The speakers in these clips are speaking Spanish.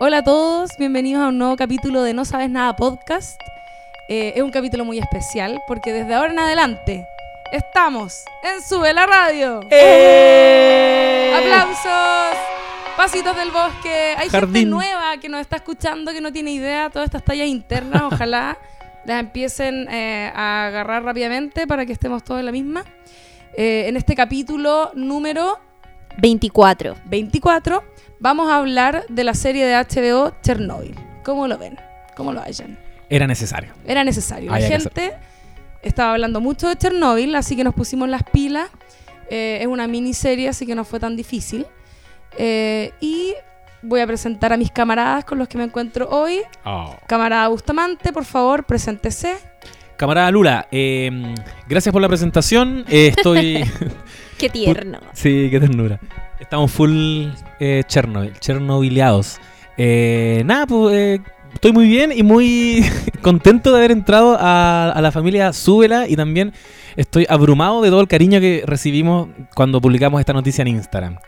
Hola a todos, bienvenidos a un nuevo capítulo de No Sabes Nada Podcast. Eh, es un capítulo muy especial porque desde ahora en adelante estamos en Sube la Radio. ¡Eh! ¡Aplausos! Pasitos del bosque. Hay gente nueva que nos está escuchando que no tiene idea de todas estas tallas internas. Ojalá las empiecen eh, a agarrar rápidamente para que estemos todos en la misma. En este capítulo número 24. 24 vamos a hablar de la serie de HBO Chernobyl. ¿Cómo lo ven? ¿Cómo lo hallan? Era necesario. Era necesario. La Había gente estaba hablando mucho de Chernobyl, así que nos pusimos las pilas. Eh, es una miniserie, así que no fue tan difícil. Eh, y voy a presentar a mis camaradas con los que me encuentro hoy. Oh. Camarada Bustamante, por favor, preséntese. Camarada Lula, eh, gracias por la presentación. Eh, estoy. Qué tierno. sí, qué ternura. Estamos full eh, Chernobyl, chernobyleados. Eh, nada, pues eh, estoy muy bien y muy contento de haber entrado a, a la familia Súbela y también estoy abrumado de todo el cariño que recibimos cuando publicamos esta noticia en Instagram.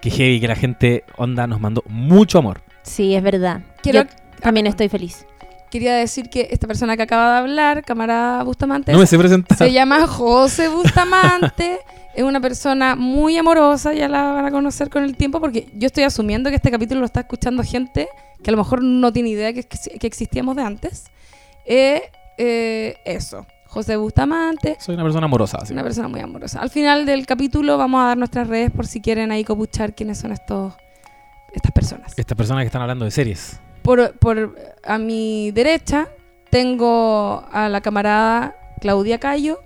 Que heavy, que la gente onda nos mandó mucho amor. Sí, es verdad. Quiero- Yo también estoy feliz. Quería decir que esta persona que acaba de hablar, camarada Bustamante, No me sé presentar. se llama José Bustamante. es una persona muy amorosa, ya la van a conocer con el tiempo, porque yo estoy asumiendo que este capítulo lo está escuchando gente que a lo mejor no tiene idea que, que existíamos de antes. Eh, eh, eso, José Bustamante, Soy una persona amorosa. así. una persona muy amorosa. Al final del capítulo vamos a dar nuestras redes por si quieren ahí copuchar quiénes son estos estas personas. Estas personas que están hablando de series. Por, por a mi derecha tengo a la camarada Claudia Cayo.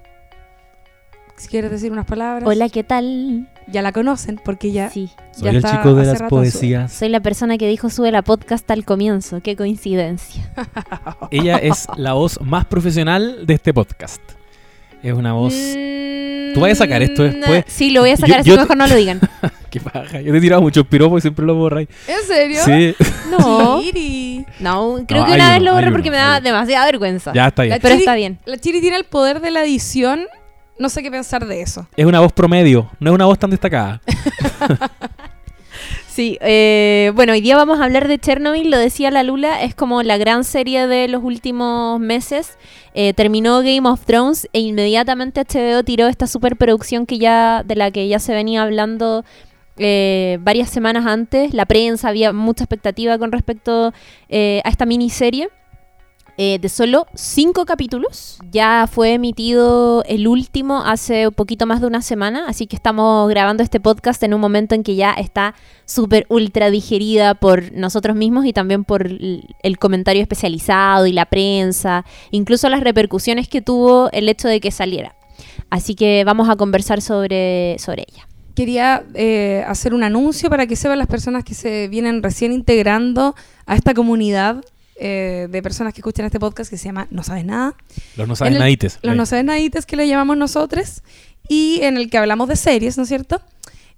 Si quieres decir unas palabras. Hola, ¿qué tal? Ya la conocen porque ya, Sí, ya está hace rato en su- soy la persona que dijo sube la podcast al comienzo. Qué coincidencia. Ella es la voz más profesional de este podcast. Es una voz. ¿Tú vas a sacar esto después? Mm, Sí, lo voy a Yo- sacar, así yo te- mejor no lo digan. Qué paja. Yo te he tirado muchos piropos y siempre los borráis. ¿En serio? Sí, No, Chiri. no, creo No, que una vez uno, lo borré porque uno, me da demasiada vergüenza. ya está bien. La Pero Chiri- está bien. La Chiri tiene el poder de la edición. No sé qué pensar de eso. Es una voz promedio, no es una voz tan destacada. Sí, eh, bueno, hoy día vamos a hablar de Chernobyl, lo decía la Lula, es como la gran serie de los últimos meses. Eh, terminó Game of Thrones e inmediatamente HBO tiró esta superproducción que ya, de la que ya se venía hablando eh, varias semanas antes. La prensa había mucha expectativa con respecto eh, a esta miniserie. Eh, de solo cinco capítulos. Ya fue emitido el último hace poquito más de una semana, así que estamos grabando este podcast en un momento en que ya está súper ultra digerida por nosotros mismos y también por el, el comentario especializado y la prensa, incluso las repercusiones que tuvo el hecho de que saliera. Así que vamos a conversar sobre, sobre ella. Quería eh, hacer un anuncio para que sepan las personas que se vienen recién integrando a esta comunidad eh, de personas que escuchan este podcast que se llama No Sabes Nada. Los no el- nadites. Los no sabes nadites que le llamamos nosotros y en el que hablamos de series, ¿no es cierto?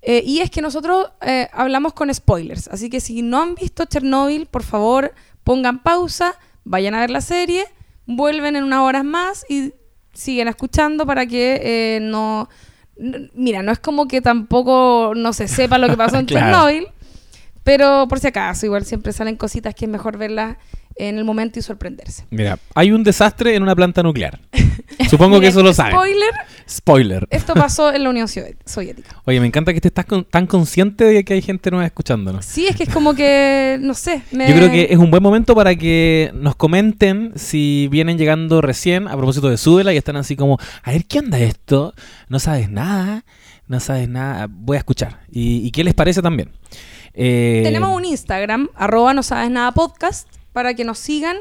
Eh, y es que nosotros eh, hablamos con spoilers, así que si no han visto Chernobyl, por favor pongan pausa, vayan a ver la serie, vuelven en unas horas más y siguen escuchando para que no... Mira, no es como que tampoco no se sepa lo que pasó en Claro. Chernobyl, pero por si acaso, igual siempre salen cositas que es mejor verlas en el momento y sorprenderse. Mira, hay un desastre en una planta nuclear. Supongo que eso lo saben. Spoiler, Spoiler. Esto pasó en la Unión Soviética. Oye, me encanta que te estás con- tan consciente de que hay gente nueva escuchándonos. Sí, es que es como que, no sé. me- Yo creo que es un buen momento para que nos comenten si vienen llegando recién a propósito de Súbela y están así como, a ver, ¿qué onda esto? No sabes nada, no sabes nada, voy a escuchar. ¿Y, y qué les parece también? Eh, Tenemos un Instagram, arroba no sabes nada podcast, para que nos sigan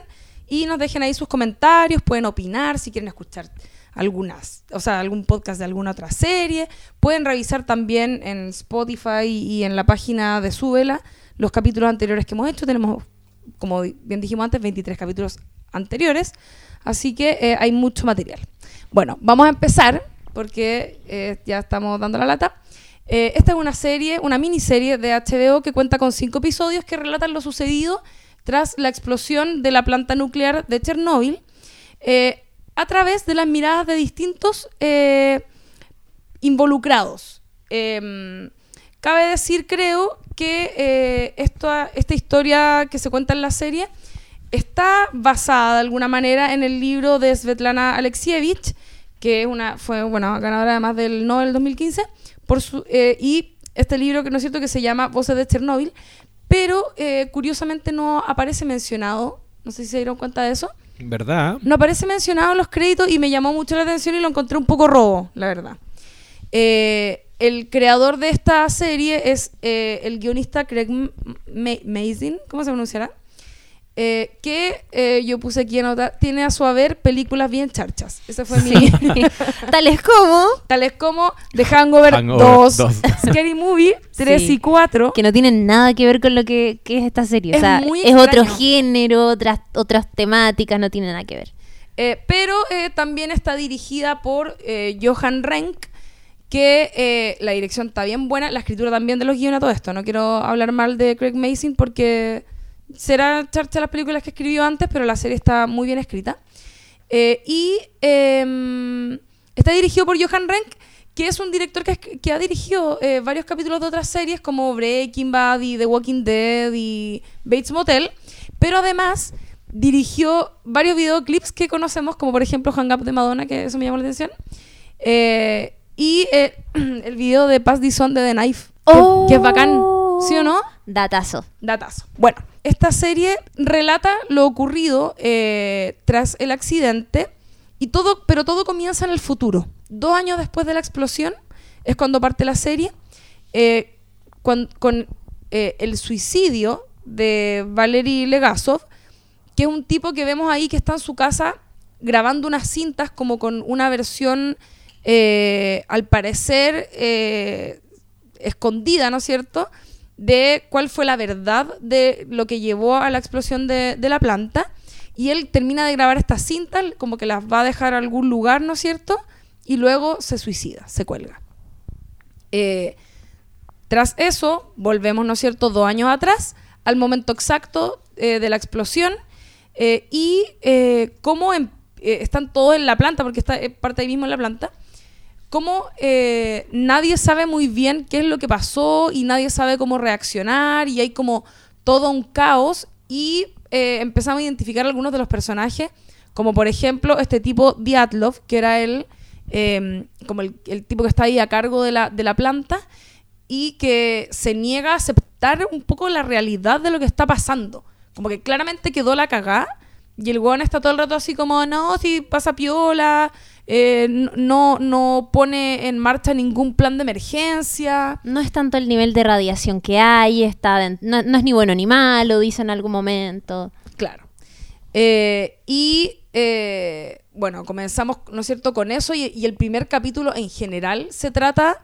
y nos dejen ahí sus comentarios, pueden opinar si quieren escuchar algunas, o sea, algún podcast de alguna otra serie. Pueden revisar también en Spotify y en la página de Súbela los capítulos anteriores que hemos hecho. Tenemos, como bien dijimos antes, 23 capítulos anteriores. Así que eh, hay mucho material. Bueno, vamos a empezar porque eh, ya estamos dando la lata. Eh, esta es una serie, una miniserie de HBO que cuenta con cinco episodios que relatan lo sucedido tras la explosión de la planta nuclear de Chernóbil eh, a través de las miradas de distintos eh, involucrados. Em, cabe decir, creo, que eh, esta, historia que se cuenta en la serie está basada de alguna manera en el libro de Svetlana Alexievich, que es una, fue bueno, ganadora además del Nobel 2015, por su, y este libro que no es cierto que se llama Voces de Chernóbil, pero eh, curiosamente no aparece mencionado, no sé si se dieron cuenta de eso, ¿Verdad? no aparece mencionado en los créditos y me llamó mucho la atención y lo encontré un poco robo, la verdad. Eh, el creador de esta serie es eh, el guionista Craig Mazin, ¿cómo se pronunciará? Eh, que eh, yo puse aquí en nota, tiene a su haber películas bien charchas. Ese fue mi... Tales como Tales como The Hangover, Hangover 2, 2. Scary Movie 3 Sí. y 4. que no tienen nada que ver con lo que, que es esta serie. Es o sea, muy es otro género, otras, otras temáticas, no tiene nada que ver. Eh, pero eh, también está dirigida por eh, Johan Renck, que eh, la dirección está bien buena, la escritura también de los guiones, todo esto. No quiero hablar mal de Craig Mason porque será charcha las películas que escribió antes, pero la serie está muy bien escrita. Eh, y em, está dirigido por Johan Renck, que es un director que, que ha dirigido eh, varios capítulos de otras series como Breaking Bad y The Walking Dead y Bates Motel, pero además dirigió varios videoclips que conocemos, como por ejemplo Hang Up de Madonna, que eso me llamó la atención, eh, y eh, el video de Pass This On de The Knife, que, que es bacán, ¿sí o no? Datazo. Datazo. Bueno, esta serie relata lo ocurrido eh, tras el accidente y todo, pero todo comienza en el futuro. Dos años después de la explosión es cuando parte la serie eh, con eh, el suicidio de Valery Legasov, que es un tipo que vemos ahí que está en su casa grabando unas cintas como con una versión, al parecer, escondida, ¿no es cierto?, de cuál fue la verdad de lo que llevó a la explosión de, de la planta. Y él termina de grabar estas cintas, como que las va a dejar a algún lugar, ¿no es cierto? Y luego se suicida, se cuelga. Eh, tras eso, volvemos, ¿no es cierto?, dos años atrás, al momento exacto eh, de la explosión eh, y cómo em- están todos en la planta, porque está parte ahí mismo en la planta, cómo eh, nadie sabe muy bien qué es lo que pasó y nadie sabe cómo reaccionar y hay como todo un caos y eh, empezamos a identificar algunos de los personajes, como por ejemplo este tipo Diatlov, que era el, eh, como el, tipo que está ahí a cargo de la, de la planta y que se niega a aceptar un poco la realidad de lo que está pasando. Como que claramente quedó la cagá y el weón está todo el rato así como, no, si pasa piola, eh, no, no pone en marcha ningún plan de emergencia. No es tanto el nivel de radiación que hay, está no, no es ni bueno ni malo, dice en algún momento. Claro. Eh, y eh, bueno, comenzamos, ¿no es cierto?, con eso y, y el primer capítulo en general se trata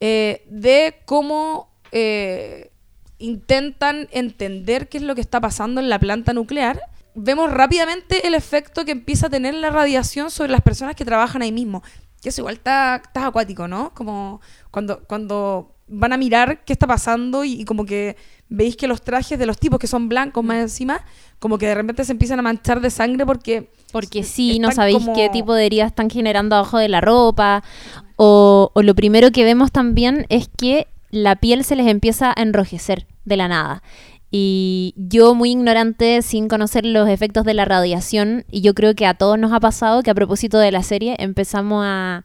de cómo intentan entender qué es lo que está pasando en la planta nuclear. Vemos rápidamente el efecto que empieza a tener la radiación sobre las personas que trabajan ahí mismo. Que eso igual está, está acuático, ¿no? Como cuando, cuando van a mirar qué está pasando y, y como que veis que los trajes de los tipos que son blancos más encima, como que de repente se empiezan a manchar de sangre porque... Porque sí, no sabéis como- qué tipo de heridas están generando abajo de la ropa. O, o lo primero que vemos también es que la piel se les empieza a enrojecer de la nada. Y yo muy ignorante, sin conocer los efectos de la radiación, y yo creo que a todos nos ha pasado que a propósito de la serie empezamos a,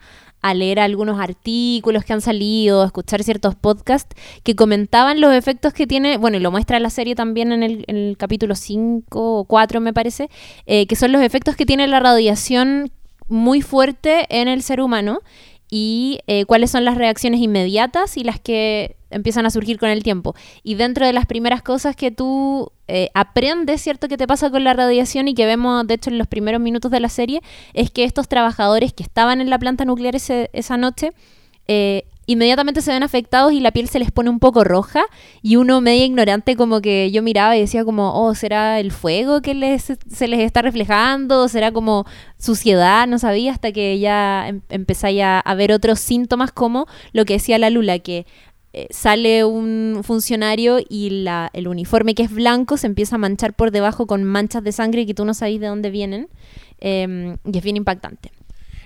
leer algunos artículos que han salido, a escuchar ciertos podcasts que comentaban los efectos que tiene, bueno, y lo muestra la serie también en el, en el capítulo 5 o 4 me parece, eh, que son los efectos que tiene la radiación muy fuerte en el ser humano y eh, cuáles son las reacciones inmediatas y las que empiezan a surgir con el tiempo. Y dentro de las primeras cosas que tú eh, aprendes, ¿cierto?, que te pasa con la radiación y que vemos, de hecho, en los primeros minutos de la serie, es que estos trabajadores que estaban en la planta nuclear ese- esa noche, eh, inmediatamente se ven afectados y la piel se les pone un poco roja y uno medio ignorante como que yo miraba y decía como, oh, ¿será el fuego que les, se les está reflejando? ¿Será como suciedad? No sabía hasta que ya em- a ver otros síntomas como lo que decía la Lula, que eh, sale un funcionario y la, el uniforme que es blanco se empieza a manchar por debajo con manchas de sangre que tú no sabes de dónde vienen em, y es bien impactante.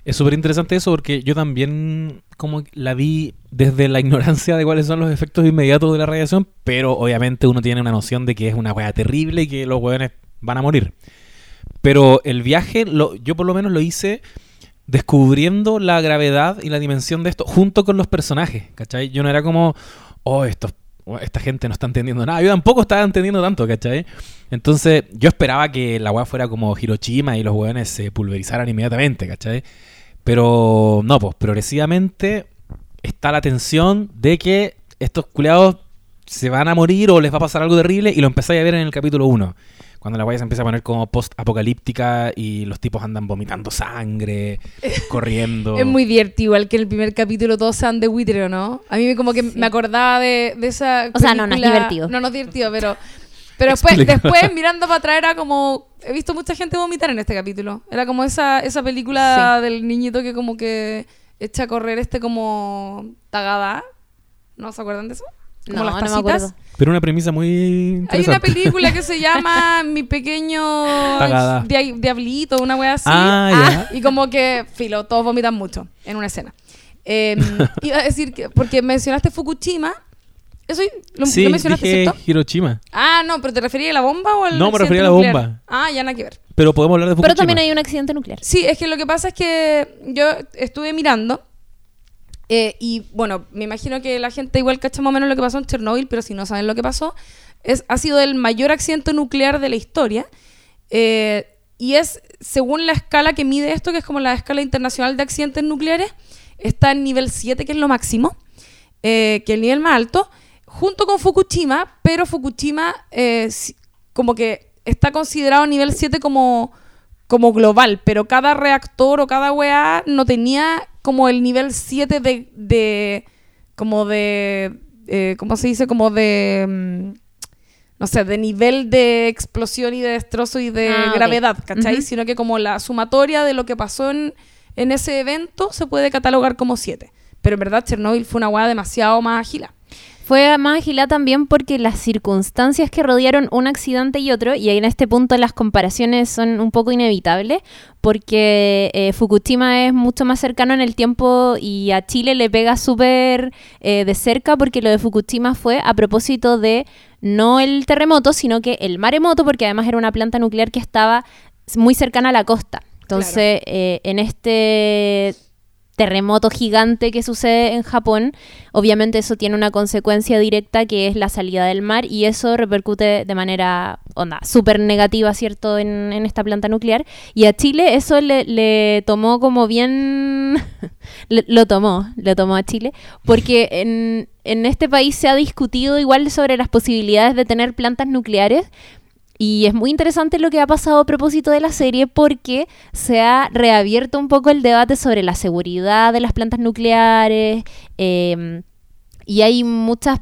Es súper interesante eso porque yo también como la vi desde la ignorancia de cuáles son los efectos inmediatos de la radiación, pero obviamente uno tiene una noción de que es una weá terrible y que los weones van a morir. Pero el viaje, yo por lo menos lo hice descubriendo la gravedad y la dimensión de esto junto con los personajes, ¿cachai? Yo no era como, oh, oh, esta gente no está entendiendo nada. Yo tampoco estaba entendiendo tanto, ¿cachai? Entonces yo esperaba que la weá fuera como Hiroshima y los weones se pulverizaran inmediatamente, ¿cachai? Pero no, pues progresivamente está la tensión de que estos culiados se van a morir o les va a pasar algo terrible y lo empezáis a ver en el capítulo 1. Cuando la guaya se empieza a poner como post-apocalíptica y los tipos andan vomitando sangre, corriendo. Es muy divertido, igual que en el primer capítulo todos sean de Wither, ¿no? A mí como que me acordaba de, de esa O sea, no, no es divertido. No, no es divertido, pero... Pero después, después mirando para atrás era como... He visto mucha gente vomitar en este capítulo. Era como esa, esa película del niñito que como que echa a correr este como tagada. ¿No se acuerdan de eso? Como No, las no me acuerdo. Pero una premisa muy Hay una película que se llama Mi pequeño Tagada. dia- diablito, una wea así. Ah, Y como que, filo, todos vomitan mucho en una escena. Eh, iba a decir que, porque mencionaste Fukushima. Eso lo, sí, lo mencionaste, dije ¿cierto? Hiroshima. Ah, no, pero ¿te referías a la bomba o al No, me refería a la nuclear? bomba. Ah, ya nada que ver. Pero podemos hablar de Fukushima. Pero también hay un accidente nuclear. Sí, es que lo que pasa es que yo estuve mirando eh, y bueno, me imagino que la gente igual cacha más o menos lo que pasó en Chernóbil, pero si no saben lo que pasó, es, ha sido el mayor accidente nuclear de la historia. eh, y es, según la escala que mide esto, que es como la escala internacional de accidentes nucleares, está en nivel 7, que es lo máximo, eh, que es el nivel más alto, junto con Fukushima, pero Fukushima eh, como que está considerado nivel 7 como, como global, pero cada reactor o cada weá no tenía como el nivel 7 de, de como de, eh, ¿cómo se dice? Como de, mm, no sé, de nivel de explosión y de destrozo y de Ah, gravedad, ¿cachai? Ujú. Sino que como la sumatoria de lo que pasó en, en ese evento se puede catalogar como 7. Pero en verdad Chernobyl fue una weá demasiado más ágila. Fue más agilada también porque las circunstancias que rodearon un accidente y otro, y en este punto las comparaciones son un poco inevitables, porque eh, Fukushima es mucho más cercano en el tiempo y a Chile le pega súper eh, de cerca porque lo de Fukushima fue a propósito de no el terremoto, sino que el maremoto, porque además era una planta nuclear que estaba muy cercana a la costa. Entonces, eh, en este terremoto gigante que sucede en Japón, obviamente eso tiene una consecuencia directa que es la salida del mar y eso repercute de manera onda súper negativa, ¿cierto?, en, esta planta nuclear. Y a Chile eso le, tomó como bien... lo tomó, lo tomó a Chile, porque en, en este país se ha discutido igual sobre las posibilidades de tener plantas nucleares, y es muy interesante lo que ha pasado a propósito de la serie porque se ha reabierto un poco el debate sobre la seguridad de las plantas nucleares eh, y hay muchos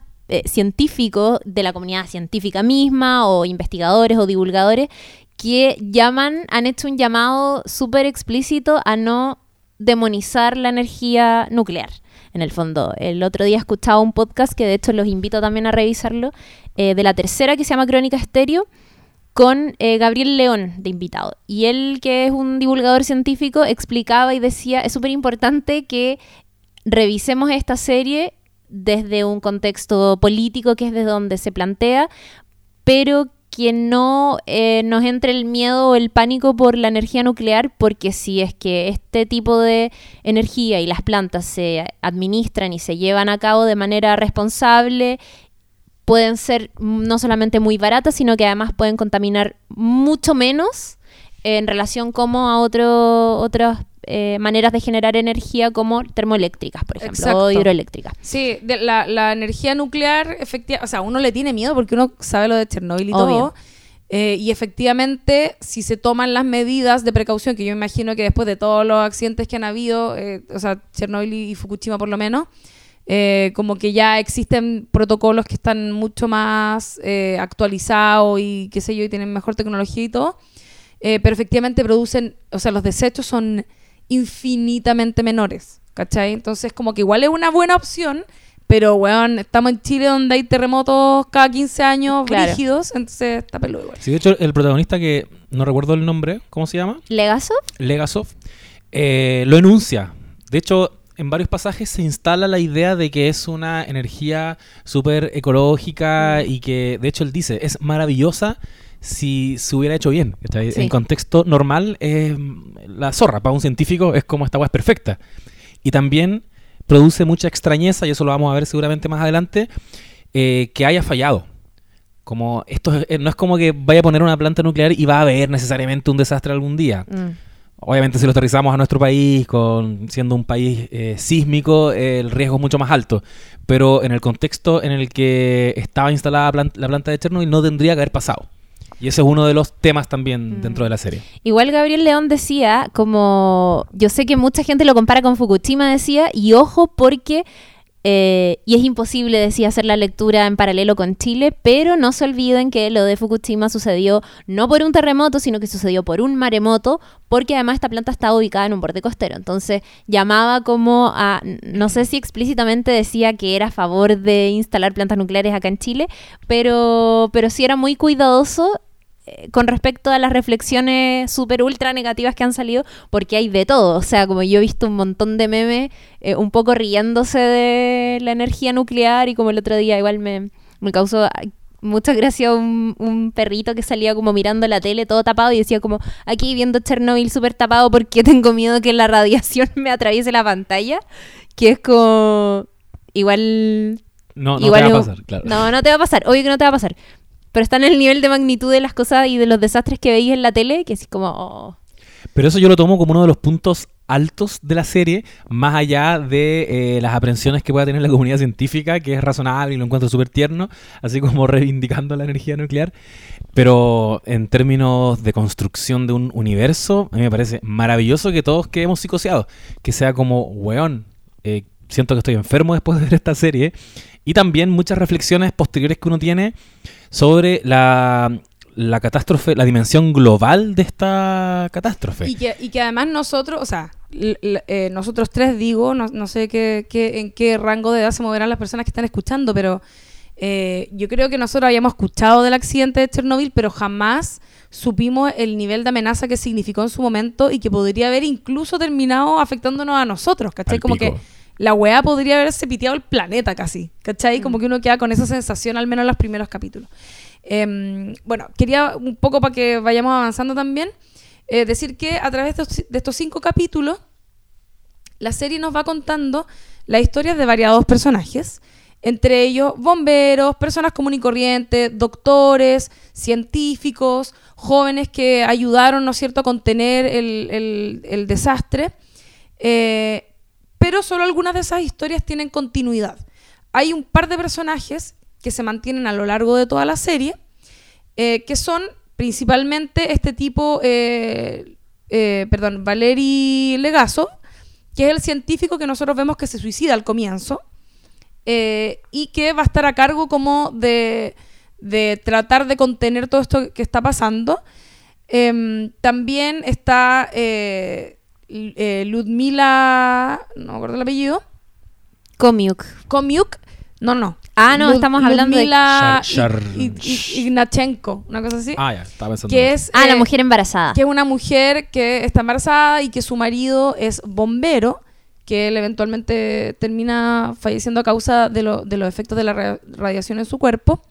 científicos de la comunidad científica misma o investigadores o divulgadores que llaman, han hecho un llamado súper explícito a no demonizar la energía nuclear. En el fondo, el otro día escuchaba un podcast que de hecho los invito también a revisarlo, eh, de la tercera que se llama Crónica Estéreo, con eh, Gabriel León de invitado. Y él, que es un divulgador científico, explicaba y decía, es súper importante que revisemos esta serie desde un contexto político, que es desde donde se plantea, pero que no eh, nos entre el miedo o el pánico por la energía nuclear, porque si es que este tipo de energía y las plantas se administran y se llevan a cabo de manera responsable pueden ser no solamente muy baratas, sino que además pueden contaminar mucho menos en relación como a otro, otras eh, maneras de generar energía como termoeléctricas, por ejemplo, Exacto. o hidroeléctricas. Sí, de la, la energía nuclear, efectivamente, o sea, uno le tiene miedo porque uno sabe lo de Chernobyl y Obvio. todo. Eh, y efectivamente, si se toman las medidas de precaución, que yo imagino que después de todos los accidentes que han habido, eh, o sea, Chernobyl y Fukushima por lo menos, eh, como que ya existen protocolos que están mucho más eh, actualizados y qué sé yo, y tienen mejor tecnología y todo. Eh, pero efectivamente producen, o sea, los desechos son infinitamente menores, ¿cachai? Entonces como que igual es una buena opción, pero weón, estamos en Chile donde hay terremotos cada 15 años Claro. rígidos, entonces está peludo igual. Sí, de hecho, el protagonista que no recuerdo el nombre, ¿cómo se llama? ¿Legasov? Legasov, eh, lo enuncia. De hecho, en varios pasajes se instala la idea de que es una energía súper ecológica y que, de hecho, él dice, es maravillosa si se hubiera hecho bien. En contexto normal, eh, la zorra para un científico es como esta agua es perfecta. Y también produce mucha extrañeza, y eso lo vamos a ver seguramente más adelante, eh, que haya fallado. Como esto es- eh, no es como que vaya a poner una planta nuclear y va a haber necesariamente un desastre algún día. Mm. Obviamente si lo aterrizamos a nuestro país, con siendo un país eh, sísmico, eh, el riesgo es mucho más alto. Pero en el contexto en el que estaba instalada la planta de Chernobyl no tendría que haber pasado. Y ese es uno de los temas también Mm. dentro de la serie. Igual Gabriel León decía, como yo sé que mucha gente lo compara con Fukushima, decía, y ojo porque, eh, y es imposible, decía, hacer la lectura en paralelo con Chile, pero no se olviden que lo de Fukushima sucedió no por un terremoto, sino que sucedió por un maremoto, porque además esta planta estaba ubicada en un borde costero. Entonces llamaba como a, no sé si explícitamente decía que era a favor de instalar plantas nucleares acá en Chile, pero, pero sí era muy cuidadoso eh, con respecto a las reflexiones súper ultra negativas que han salido, porque hay de todo. O sea, como yo he visto un montón de memes eh, un poco riéndose de la energía nuclear y como el otro día igual me, me causó ay, mucha gracia un, un perrito que salía como mirando la tele todo tapado y decía como aquí viendo Chernobyl súper tapado porque tengo miedo que la radiación me atraviese la pantalla, que es como igual No, no Igual te va a pasar, claro. no, no te va a pasar, obvio que no te va a pasar. Pero está en el nivel de magnitud de las cosas y de los desastres que veis en la tele, que es como... oh. Pero eso yo lo tomo como uno de los puntos altos de la serie, más allá de eh, las aprensiones que pueda tener la comunidad científica, que es razonable y lo encuentro súper tierno, así como reivindicando la energía nuclear. Pero en términos de construcción de un universo, a mí me parece maravilloso que todos quedemos psicoseados, que sea como, weón, eh, siento que estoy enfermo después de ver esta serie, y también muchas reflexiones posteriores que uno tiene sobre la, la catástrofe, la dimensión global de esta catástrofe. Y que, y que además nosotros, o sea, l- l- eh, nosotros tres digo, no, no sé qué, qué- en qué rango de edad se moverán las personas que están escuchando, pero eh, yo creo que nosotros habíamos escuchado del accidente de Chernobyl, pero jamás supimos el nivel de amenaza que significó en su momento y que podría haber incluso terminado afectándonos a nosotros, ¿cachai? Como que la weá podría haberse piteado el planeta casi, ¿cachai? Como que uno queda con esa sensación, al menos en los primeros capítulos. Em, bueno, quería un poco para que vayamos avanzando también, eh, decir que a través de estos, cinco capítulos, la serie nos va contando las historias de variados personajes, entre ellos bomberos, personas comunes y corrientes, doctores, científicos, jóvenes que ayudaron, ¿no es cierto?, a contener el, el- el desastre. Eh, pero solo algunas de esas historias tienen continuidad. Hay un par de personajes que se mantienen a lo largo de toda la serie, eh, que son principalmente este tipo, eh, eh, perdón, Valery Legazo, que es el científico que nosotros vemos que se suicida al comienzo, y que va a estar a cargo como de, de tratar de contener todo esto que está pasando. Em, también está eh, Ludmila, no me acuerdo el apellido, Komiuk. Komiuk, no, no. Ah, no, Lud- estamos hablando de- Ludmila I- Ignachenko, una cosa así. Ah, ya, estaba pensando. que es, Ah, la eh, mujer embarazada. que es una mujer que está embarazada y que su marido es bombero, que él eventualmente termina falleciendo a causa de, lo- de los efectos de la ra- radiación en su cuerpo.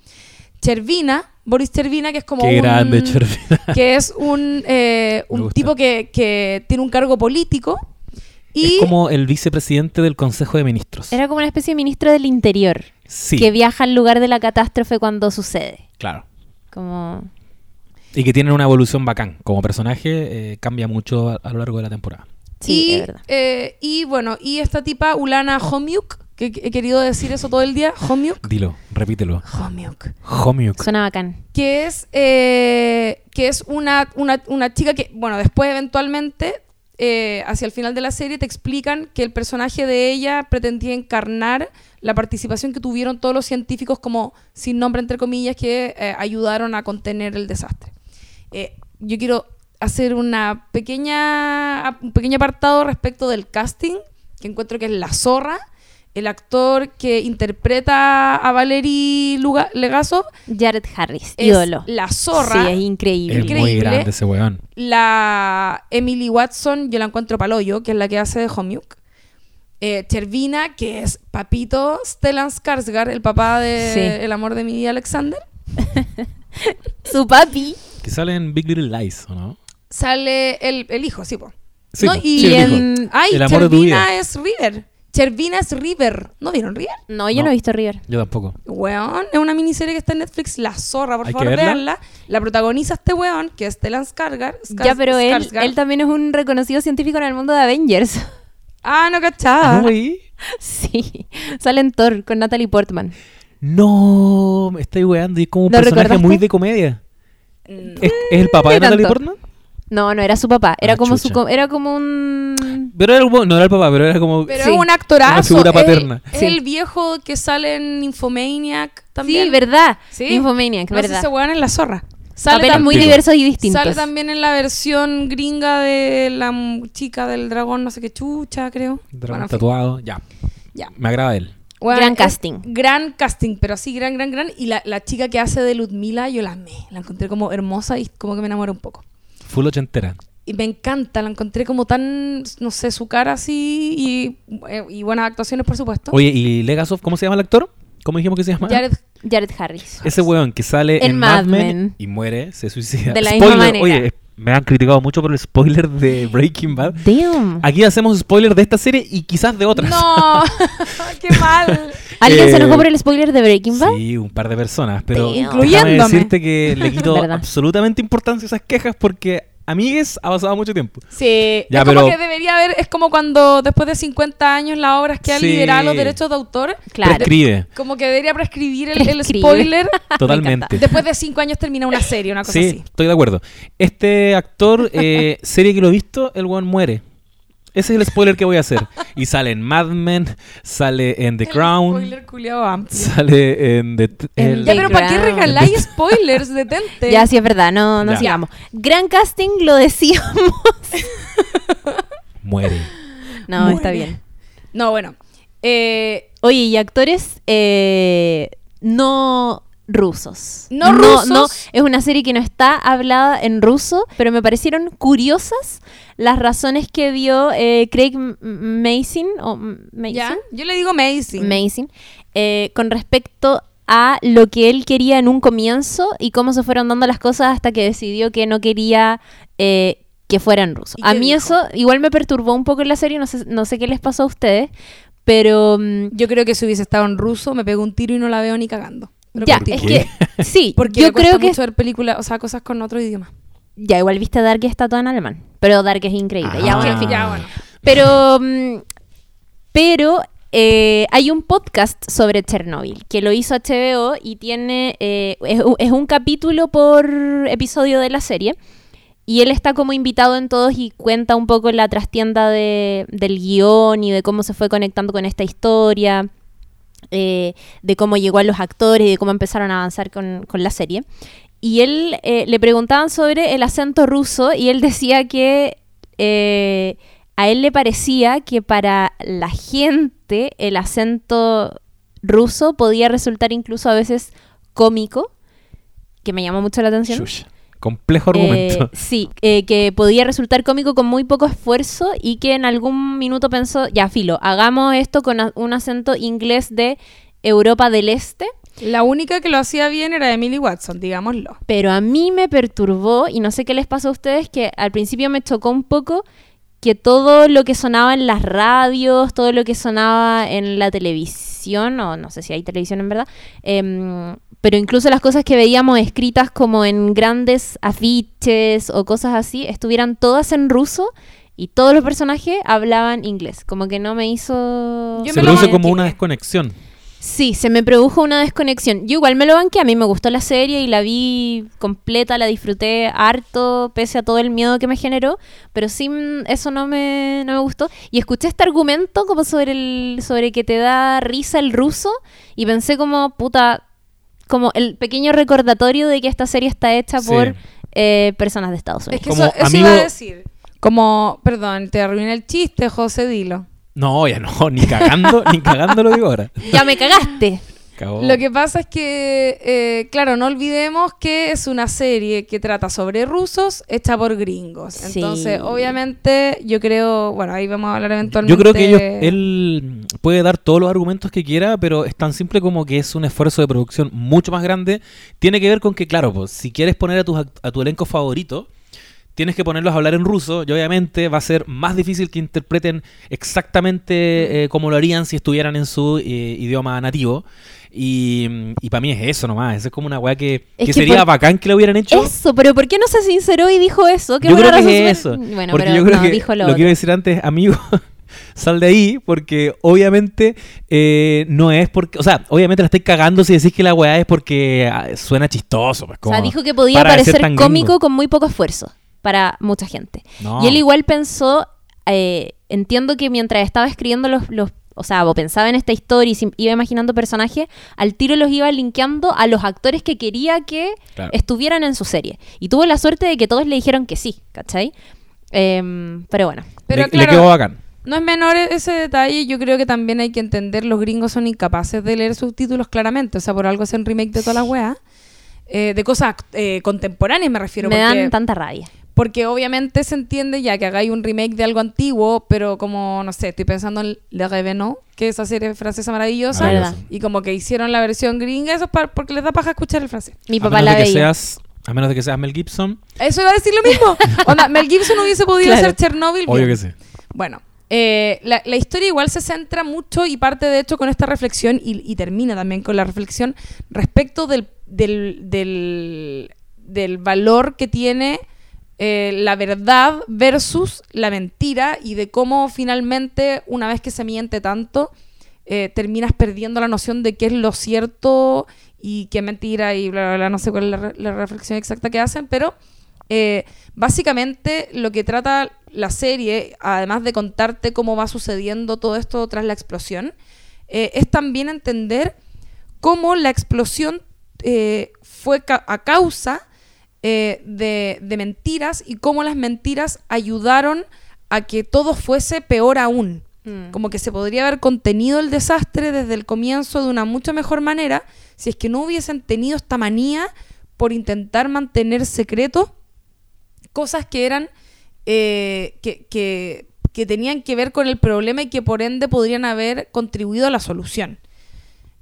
Chervina, Boris Chervina, que es como Qué un, grande, Chervina. que es un, eh, un tipo que, que tiene un cargo político y Es como el vicepresidente del Consejo de Ministros. Era como una especie de ministro del interior Sí, que viaja al lugar de la catástrofe cuando sucede. claro. Como... Y que tienen una evolución bacán. Como personaje, eh, cambia mucho a, a lo largo de la temporada. Sí, y, es verdad. eh, y bueno, y esta tipa, Ulana Homiuk, que he querido decir eso todo el día, Homiuk. Dilo, repítelo. Homiuk. Homiuk. Suena bacán. Que es, eh, que es una, una, una chica que, bueno, después eventualmente, eh, hacia el final de la serie, te explican que el personaje de ella pretendía encarnar la participación que tuvieron todos los científicos como sin nombre, entre comillas, que eh, ayudaron a contener el desastre. Eh, yo quiero hacer una pequeña, un pequeño apartado respecto del casting, que encuentro que es la zorra. El actor que interpreta a Valery Luga- Legasov Jared Harris, es ídolo. la zorra. Sí, es increíble. Es muy grande ese weón. La Emily Watson, yo la encuentro paloyo, que es la que hace de Homiuk. Eh, Chervina, que es Papito Stellan Skarsgård, el papá de Sí. El amor de mi vida, Alexander. Su papi. Que sale en Big Little Lies, ¿o no? Sale el, el hijo, sí, po. Sí, No, y sí, el hijo. en... Ay, El amor de tu Chervina vida. es River. Chervina es River. ¿No vieron River? No, yo no, No. he visto River. Yo tampoco. Weón, es una miniserie que está en Netflix, La Zorra, por Hay que favor, verla. veanla. La protagoniza este weón, que es Stellan Skarsgård. Skars- ya, pero él, él también es un reconocido científico en el mundo de Avengers. Ah, no cachaba. ¿No veí? sí. Sale en Thor con Natalie Portman. No, me estoy weando. Y es como un ¿Lo personaje recordaste? muy de comedia. Mm. ¿Es, es el papá de Natalie tanto. Portman? No, no era su papá. Era Ah, como su chucha. era como un Pero era, el- no era el papá, pero era como... Pero Sí. un actorazo. Una figura es el- paterna. Es, Sí. el viejo que sale en Infomaniac también. Sí, verdad. Sí. Infomaniac, No sé verdad. ese weón en La Zorra. Sale, Papeles muy diversos y distintos. sale también en la versión gringa de la chica del dragón, no sé qué chucha, creo. Dragón Bueno, en fin. tatuado. Ya. Ya. Me agrada él. Bueno, Gran casting. Gran casting, pero sí, gran, gran, gran. Y la, la chica que hace de Ludmila, yo la amé. La encontré como hermosa y como que me enamoré un poco. Full ochentera. Y me encanta, la encontré como tan, no sé, su cara así y, eh, y buenas actuaciones, por supuesto. Oye, ¿y Legasov, cómo se llama el actor? ¿Cómo dijimos que se llama? Jared, Jared Harris. Ese weón que sale En en, Mad Mad Men, Men. y muere, se suicida. De la misma spoiler, manera. oye, me han criticado mucho por el spoiler de Breaking Bad. Damn. Aquí hacemos spoiler de esta serie y quizás de otras. No, qué mal. ¿Alguien se Eh, enojó por el spoiler de Breaking Bad? Sí, un par de personas, pero Incluyéndome. decirte que le quito absolutamente importancia a esas quejas porque amigues ha pasado mucho tiempo. Sí, Ya, es como pero- que debería haber, es como cuando después de 50 años las obras que han Sí. liberado los derechos de autor, Claro. Prescribe, como que debería prescribir el, spoiler. totalmente. después de 5 años termina una serie, una cosa Sí, así. estoy de acuerdo. Este actor, eh, serie que lo he visto, el one muere. Ese es el spoiler que voy a hacer. Y sale en Mad Men, sale en The El Crown, Spoiler culiao amplio. sale en The... En el- Ya, pero ¿para qué regaláis spoilers? Detente. Ya, sí es verdad, no, no Ya. sigamos. Gran casting, lo decíamos. Muere. No, Muere. está bien. No, bueno. Eh, Oye, y actores eh, no rusos. No rusos. es una serie que no está hablada en ruso, pero me parecieron curiosas las razones que dio eh, Craig M- Mazin, o yo le digo. Mazin, eh, con respecto a lo que él quería en un comienzo y cómo se fueron dando las cosas hasta que decidió que no quería eh, que fueran rusos. ¿Y A mí dijo? eso igual me perturbó un poco en la serie, no sé, no sé qué les pasó a ustedes, pero mm, Yo creo que si hubiese estado en ruso, me pego un tiro y no la veo ni cagando. Pero ya, es que sí, Porque yo me creo que mucho ver películas, o sea, cosas con otro idioma. ya igual viste Dark y está todo en alemán, pero Dark es increíble. ya, Ah. bueno, en fin. Ya, bueno. Pero, mm, pero eh, hay un podcast sobre Chernobyl que lo hizo HBO y tiene eh, es un capítulo por episodio de la serie. Y él está como invitado en todos y cuenta un poco la trastienda de, del guion y de cómo se fue conectando con esta historia, eh, de cómo llegó a los actores y de cómo empezaron a avanzar con, con la serie. Y él eh, le preguntaban sobre el acento ruso y él decía que eh, a él le parecía que para la gente el acento ruso podía resultar incluso a veces cómico, que me llamó mucho la atención. Complejo argumento. Eh, sí, eh, que podía resultar cómico con muy poco esfuerzo y que en algún minuto pensó, ya filo, hagamos esto con un acento inglés de Europa del Este. La única que lo hacía bien era Emily Watson, digámoslo. Pero a mí me perturbó, y no sé qué les pasó a ustedes, que al principio me chocó un poco que todo lo que sonaba en las radios, todo lo que sonaba en la televisión, o no sé si hay televisión en verdad, em, pero incluso las cosas que veíamos escritas como en grandes afiches o cosas así, estuvieran todas en ruso y todos los personajes hablaban inglés. Como que no me hizo... Yo Se me produce como una desconexión. Sí, se me produjo una desconexión. Yo igual me lo banqué, a mí me gustó la serie y la vi completa, la disfruté harto, pese a todo el miedo que me generó, pero sí eso no me, no me gustó. Y escuché este argumento como sobre el, sobre que te da risa el ruso y pensé como, puta, como el pequeño recordatorio de que esta serie está hecha Sí. por eh, personas de Estados Es Unidos. que Como eso, eso amigo- iba a decir. Como, perdón, te arruiné el chiste, José, dilo. No, ya no, ni cagando, ni cagando lo digo ahora. Ya me cagaste. Lo que pasa es que, eh, claro, no olvidemos que es una serie que trata sobre rusos hecha por gringos. Sí. Entonces, obviamente, yo creo, bueno, ahí vamos a hablar eventualmente. Yo creo que ellos, él puede dar todos los argumentos que quiera, pero es tan simple como que es un esfuerzo de producción mucho más grande. Tiene que ver con que, claro, pues, si quieres poner a tu, a tu elenco favorito, tienes que ponerlos a hablar en ruso y obviamente va a ser más difícil que interpreten exactamente eh, como lo harían si estuvieran en su eh, idioma nativo. Y, para mí es eso nomás, eso es como una weá que, Es que que sería por- bacán que lo hubieran hecho. Eso, pero ¿por qué no se sinceró y dijo eso? ¿Qué Yo creo que es eso. Bueno, porque pero yo creo no, que dijo lo, lo a decir antes, amigo, sal de ahí, porque obviamente eh, no es porque. O sea, obviamente la estáis cagando si decís que la weá es porque ah, suena chistoso. Pues, O sea, dijo que podía parecer cómico gringo. con muy poco esfuerzo para mucha gente. No. Y él igual pensó, eh, entiendo que mientras estaba escribiendo los, los o sea, o pensaba en esta historia y iba imaginando personajes, al tiro los iba linkeando a los actores que quería que Claro. estuvieran en su serie. Y tuvo la suerte de que todos le dijeron que sí, ¿cachai? Em, pero bueno. Pero le, le claro, quedó bacán. No es menor e- ese detalle, yo creo que también hay que entender, los gringos son incapaces de leer subtítulos claramente, o sea, por algo hacen remake de todas las weas, eh, de cosas eh, contemporáneas me refiero, me porque, dan tanta rabia. Porque obviamente se entiende ya que hagáis un remake de algo antiguo, pero como, no sé, estoy pensando en Le Revenant, que es esa serie francesa maravillosa, Verdad. y como que hicieron la versión gringa, eso es para- porque les da paja escuchar el francés. Mi A papá menos, la de que veía. seas, a menos de que seas Mel Gibson, Eso iba a decir lo mismo. Onda, Mel Gibson hubiese podido Claro. hacer Chernobyl. obvio bien. que sí. Bueno, eh, la, la historia igual se centra mucho y parte de hecho con esta reflexión y, y termina también con la reflexión respecto del, del, del, del valor que tiene eh, la verdad versus la mentira y de cómo finalmente una vez que se miente tanto eh, terminas perdiendo la noción de qué es lo cierto y qué mentira y bla, bla, bla, no sé cuál es la, re- la reflexión exacta que hacen, pero eh, básicamente lo que trata la serie, además de contarte cómo va sucediendo todo esto tras la explosión, es también entender cómo la explosión fue a causa eh, de, de mentiras y cómo las mentiras ayudaron a que todo fuese peor aún. Mm. Como que se podría haber contenido el desastre desde el comienzo de una mucho mejor manera si es que no hubiesen tenido esta manía por intentar mantener secreto cosas que eran eh, que, que- que tenían que ver con el problema y que por ende podrían haber contribuido a la solución.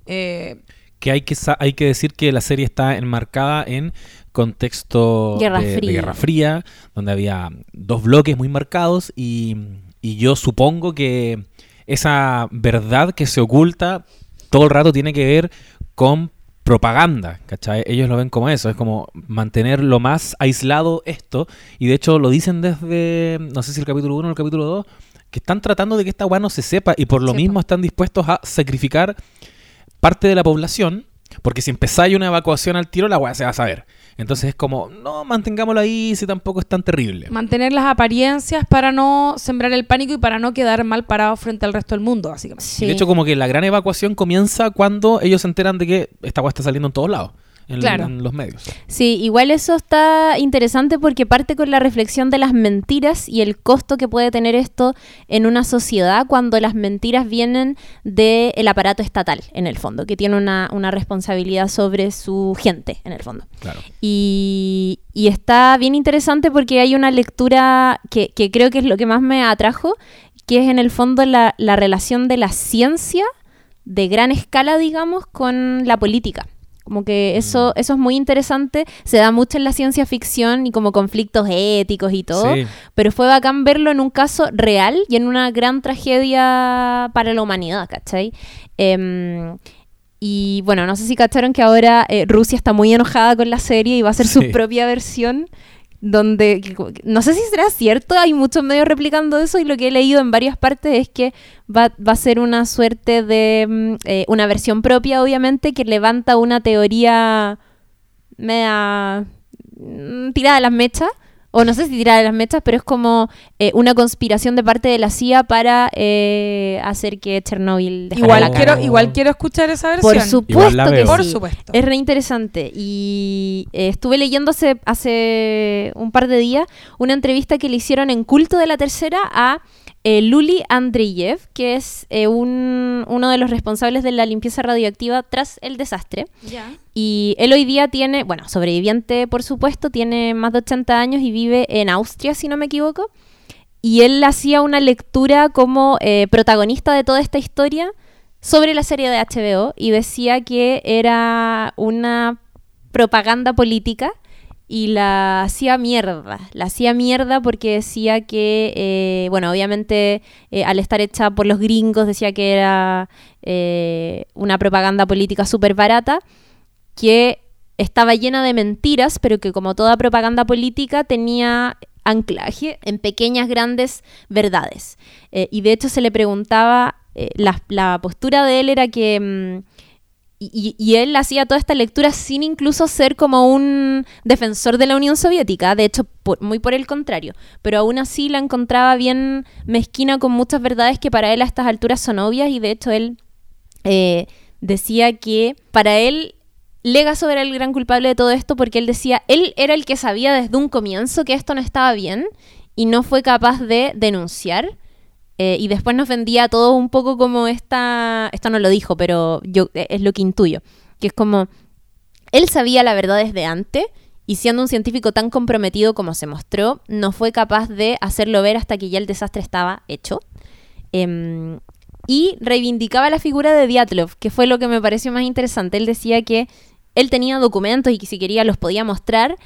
Eh, Que hay que, hay que decir que la serie está enmarcada en contexto Guerra de. Guerra Fría, donde había dos bloques muy marcados y, y yo supongo que esa verdad que se oculta todo el rato tiene que ver con propaganda, ¿cachai? Ellos lo ven como eso, es como mantener lo más aislado esto, y de hecho lo dicen desde, no sé si el capítulo 1 o el capítulo 2, que están tratando de que esta weá no se sepa, y por lo mismo están dispuestos a sacrificar parte de la población, porque si empezáis una evacuación al tiro, la weá se va a saber. Entonces es como, no, mantengámoslo ahí si tampoco es tan terrible. mantener las apariencias para no sembrar el pánico y para no quedar mal parados frente al resto del mundo, básicamente. Sí. De hecho, como que la gran evacuación comienza cuando ellos se enteran de que esta weá está saliendo en todos lados, en, Claro. en los medios. Sí, igual eso está interesante porque parte con la reflexión de las mentiras y el costo que puede tener esto en una sociedad cuando las mentiras vienen del aparato estatal, en el fondo, que tiene una, una responsabilidad sobre su gente, en el fondo. Claro. Y, y está bien interesante porque hay una lectura que, que creo que es lo que más me atrajo, que es en el fondo la, la relación de la ciencia de gran escala, digamos, con la política. Como que eso, eso es muy interesante, se da mucho en la ciencia ficción y como conflictos éticos y todo, Sí. pero fue bacán verlo en un caso real y en una gran tragedia para la humanidad, ¿cachai? Em, y bueno, no sé si cacharon que ahora eh, Rusia está muy enojada con la serie y va a hacer Sí. su propia versión. Donde, no sé si será cierto, hay muchos medios replicando eso y lo que he leído en varias partes es que va, va a ser una suerte de mm, eh, una versión propia, obviamente, que levanta una teoría media mm, tirada de las mechas, o no sé si tirada de las mechas, pero es como eh, una conspiración de parte de la CIA para eh, hacer que Chernobyl dejara Igual la quiero, igual quiero escuchar esa versión. Por supuesto que veo. Por sí. supuesto. Es re interesante. Y eh, estuve leyendo hace, hace un par de días una entrevista que le hicieron en Culto de la Tercera a eh, Luli Andreyev, que es eh, un- uno de los responsables de la limpieza radioactiva tras el desastre. Ya. Y él hoy día tiene, bueno, sobreviviente por supuesto, tiene más de 80 años y vive en Austria, si no me equivoco. Y él hacía una lectura como eh, protagonista de toda esta historia sobre la serie de HBO y decía que era una propaganda política y la hacía mierda. La hacía mierda porque decía que, eh, bueno, obviamente eh, al estar hecha por los gringos decía que era eh, una propaganda política súper barata que estaba llena de mentiras, pero que como toda propaganda política tenía anclaje en pequeñas, grandes verdades. Y de hecho se le preguntaba, la, la postura de él era que... mm, y, y- él hacía toda esta lectura sin incluso ser como un defensor de la Unión Soviética, de hecho, por- muy por el contrario, pero aún así la encontraba bien mezquina con muchas verdades que para él a estas alturas son obvias y de hecho él eh, decía que para él Legasov era el gran culpable de todo esto porque él decía, él era el que sabía desde un comienzo que esto no estaba bien y no fue capaz de denunciar. Eh, y después nos vendía todo un poco como esta, esto no lo dijo, pero yo eh, es lo que intuyo, que es como, él sabía la verdad desde antes y siendo un científico tan comprometido como se mostró, no fue capaz de hacerlo ver hasta que ya el desastre estaba hecho. Em, y reivindicaba la figura de Diatlov, que fue lo que me pareció más interesante. Él decía que él tenía documentos y que si quería los podía mostrar,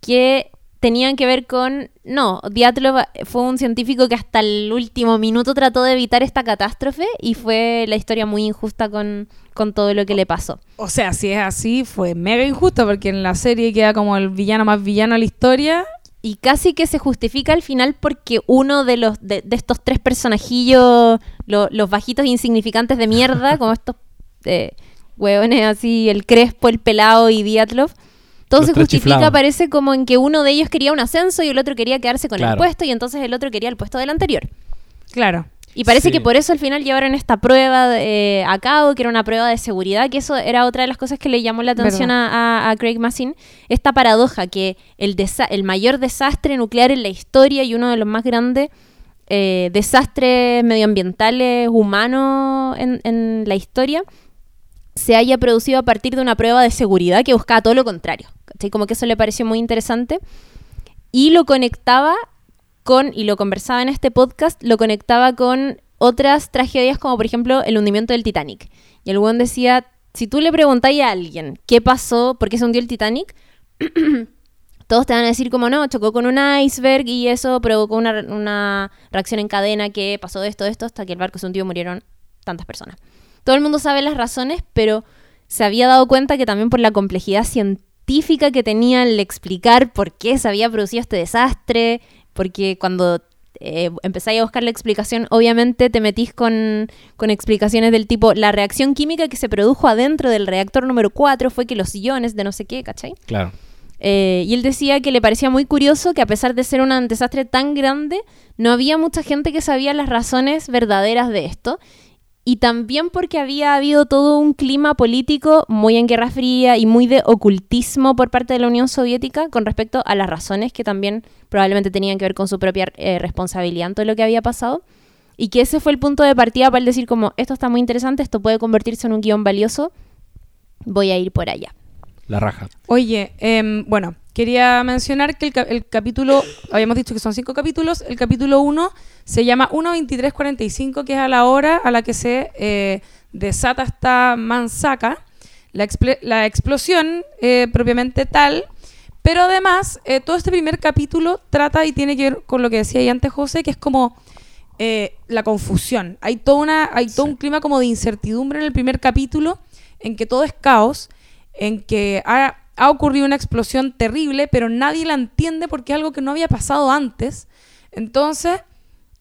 que tenían que ver con... No, Diatlov fue un científico que hasta el último minuto trató de evitar esta catástrofe y fue la historia muy injusta con, con todo lo que le pasó. O sea, si es así, fue mega injusto porque en la serie queda como el villano más villano de la historia. Y casi que se justifica al final porque uno de los de, de estos tres personajillos, lo- los bajitos insignificantes de mierda, como estos eh, hueones así, el Crespo, el Pelado y Diatlov, todo se justifica, chiflados. parece como en que uno de ellos quería un ascenso y el otro quería quedarse con el puesto y entonces el otro quería el puesto del anterior. Claro. Y parece Sí. que por eso al final llevaron esta prueba eh, a cabo, que era una prueba de seguridad, que eso era otra de las cosas que le llamó la atención a, a- a Craig Massin, esta paradoja que el, desa- el mayor desastre nuclear en la historia y uno de los más grandes eh, desastres medioambientales humanos en, en la historia se haya producido a partir de una prueba de seguridad que buscaba todo lo contrario. Como que eso le pareció muy interesante. Y lo conectaba con, y lo conversaba en este podcast, lo conectaba con otras tragedias como por ejemplo el hundimiento del Titanic. Y el buen decía, si tú le preguntáis a alguien qué pasó, por qué se hundió el Titanic, todos te van a decir como no, chocó con un iceberg y eso provocó una, reacción en cadena que pasó esto, esto, hasta que el barco se hundió y murieron tantas personas. Todo el mundo sabe las razones, pero se había dado cuenta que también por la complejidad científica que tenía el explicar por qué se había producido este desastre, porque cuando eh, empezáis a buscar la explicación, obviamente te metís con, con explicaciones del tipo, la reacción química que se produjo adentro del reactor número 4 fue que los iones de no sé qué, ¿cachai? Claro. Eh, y él decía que le parecía muy curioso que a pesar de ser un desastre tan grande, no había mucha gente que sabía las razones verdaderas de esto. Y también porque había habido todo un clima político muy en Guerra Fría y muy de ocultismo por parte de la Unión Soviética con respecto a las razones que también probablemente tenían que ver con su propia eh, responsabilidad en todo lo que había pasado. Y que ese fue el punto de partida para él decir como, esto está muy interesante, esto puede convertirse en un guion valioso, voy a ir por allá. La raja. Oye, em, bueno, quería mencionar que el, ca- el capítulo, habíamos dicho que son cinco capítulos, el capítulo 1 se llama 1.2345, que es a la hora a la que se eh, desata esta mansaca, la, explosión eh, propiamente tal, pero además eh, todo este primer capítulo trata y tiene que ver con lo que decía ahí antes José, que es como la confusión. Hay, toda una, hay todo Sí. un clima como de incertidumbre en el primer capítulo, en que todo es caos, en que ha, ha ocurrido una explosión terrible, pero nadie la entiende porque es algo que no había pasado antes. Entonces,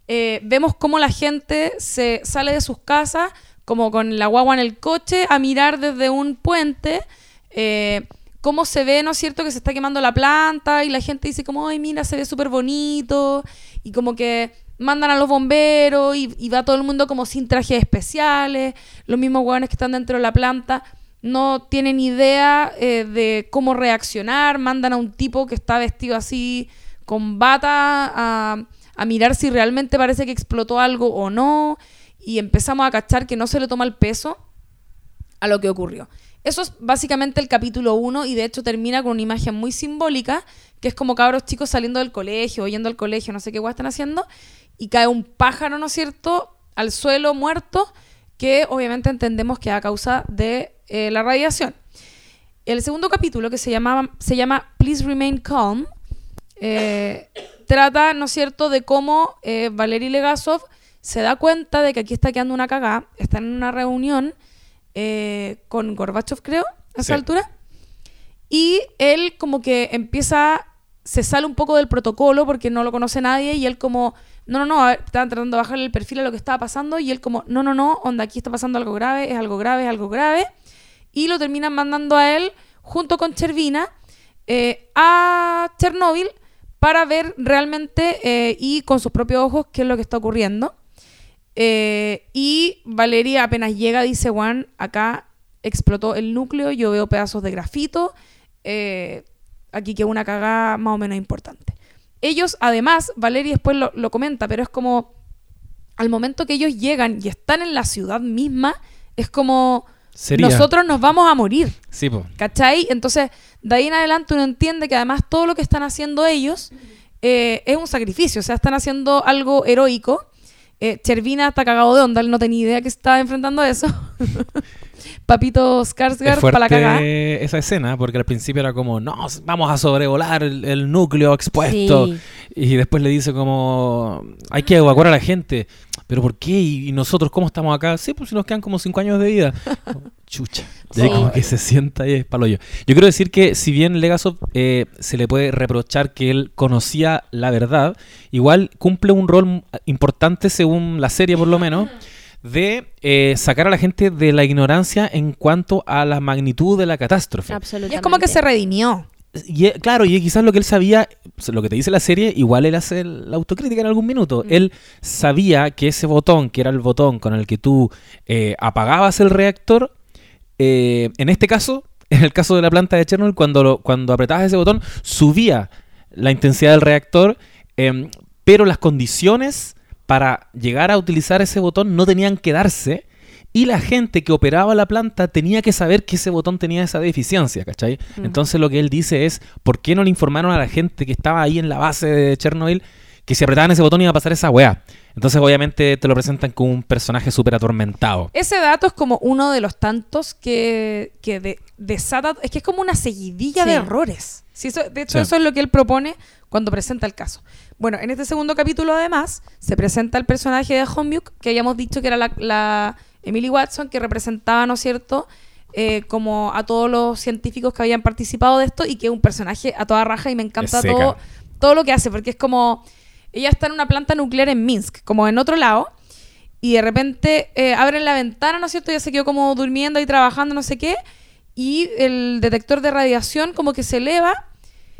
eh, vemos cómo la gente se sale de sus casas, como con la guagua en el coche, a mirar desde un puente. eh, cómo se ve, ¿no es cierto?, que se está quemando la planta y la gente dice como, ay, mira, se ve súper bonito y como que mandan a los bomberos y, va todo el mundo como sin trajes especiales, los mismos hueones que están dentro de la planta no tienen idea eh, de cómo reaccionar, mandan a un tipo que está vestido así con bata a, a mirar si realmente parece que explotó algo o no, y empezamos a cachar que no se le toma el peso a lo que ocurrió. Eso es básicamente el capítulo 1 y de hecho termina con una imagen muy simbólica, que es como cabros chicos saliendo del colegio, o yendo al colegio, no sé qué guay están haciendo, y cae un pájaro, ¿no es cierto?, al suelo muerto, que obviamente entendemos que a causa de eh, la radiación. El segundo capítulo, que se, llamaba, se llama Please Remain Calm, eh, trata, ¿no es cierto?, de cómo eh, Valery Legasov se da cuenta de que aquí está quedando una cagada, está en una reunión eh, con Gorbachev, creo, a esa Sí. altura, y él como que empieza, se sale un poco del protocolo porque no lo conoce nadie, y él como, no, no, no, a ver, estaban tratando de bajarle el perfil a lo que estaba pasando, y él como, no, no, no, onda, aquí está pasando algo grave, es algo grave, es algo grave, y lo terminan mandando a él junto con Chervina eh, a Chernóbil para ver realmente eh, y con sus propios ojos qué es lo que está ocurriendo. Eh, y Valeria apenas llega dice, Juan, acá explotó el núcleo, yo veo pedazos de grafito, aquí que una cagada más o menos importante. Ellos, además, Valeria después lo, lo comenta, pero es como al momento que ellos llegan y están en la ciudad misma, es como Sería. nosotros nos vamos a morir. Sí, po. ¿Cachai? Entonces, de ahí en adelante uno entiende que además todo lo que están haciendo ellos eh, es un sacrificio, o sea, están haciendo algo heroico. Eh, Chervina está cagado de onda, él no tenía idea que estaba enfrentando eso. Papito Skarsgård para la cagada. esa escena, porque al principio era como, no, vamos a sobrevolar el, el núcleo expuesto. Sí. Y después le dice como, hay que evacuar a la gente. ¿Pero por qué? ¿Y nosotros cómo estamos acá? Sí, pues si nos quedan como cinco años de vida. Chucha. Sí. como que se sienta y es palo yo. Yo quiero decir que si bien Legasov eh, se le puede reprochar que él conocía la verdad, igual cumple un rol importante según la serie por lo menos de eh, sacar a la gente de la ignorancia en cuanto a la magnitud de la catástrofe. Y Absolutamente. es como que se redimió. Y, eh, claro, y quizás lo que él sabía, lo que te dice la serie, igual él hace la autocrítica en algún minuto. Mm. Él sabía que ese botón, que era el botón con el que tú eh, apagabas el reactor, eh, en este caso, en el caso de la planta de Chernobyl, cuando, lo- cuando apretabas ese botón, subía la intensidad del reactor, em, pero las condiciones para llegar a utilizar ese botón no tenían que darse. Y la gente que operaba la planta tenía que saber que ese botón tenía esa deficiencia, ¿cachai? Mm. Entonces lo que él dice es, ¿por qué no le informaron a la gente que estaba ahí en la base de Chernobyl que si apretaban ese botón iba a pasar esa weá? Entonces obviamente te lo presentan como un personaje súper atormentado. Ese dato es como uno de los tantos que, que de- desata. Es que es como una seguidilla Sí. de errores. Sí, eso- de hecho, Sí. eso es lo que él propone cuando presenta el caso. Bueno, en este segundo capítulo, además, se presenta el personaje de Hombyuk, que habíamos dicho que era la, la Emily Watson, que representaba, ¿no es cierto?, Eh, como a todos los científicos que habían participado de esto y que es un personaje a toda raja y me encanta todo, todo lo que hace, porque es como. Ella está en una planta nuclear en Minsk, como en otro lado, y de repente eh, abren la ventana, ¿no es cierto? Ella se quedó como durmiendo y trabajando, no sé qué, y el detector de radiación como que se eleva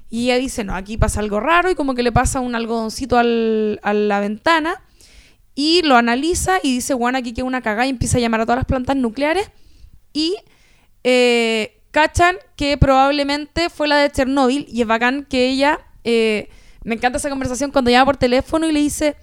y ella dice, no, aquí pasa algo raro y como que le pasa un algodoncito al- a la ventana y lo analiza y dice, bueno, aquí queda una cagada y empieza a llamar a todas las plantas nucleares y eh, cachan que probablemente fue la de Chernóbil y es bacán que ella, eh, me encanta esa conversación cuando llama por teléfono y le dice,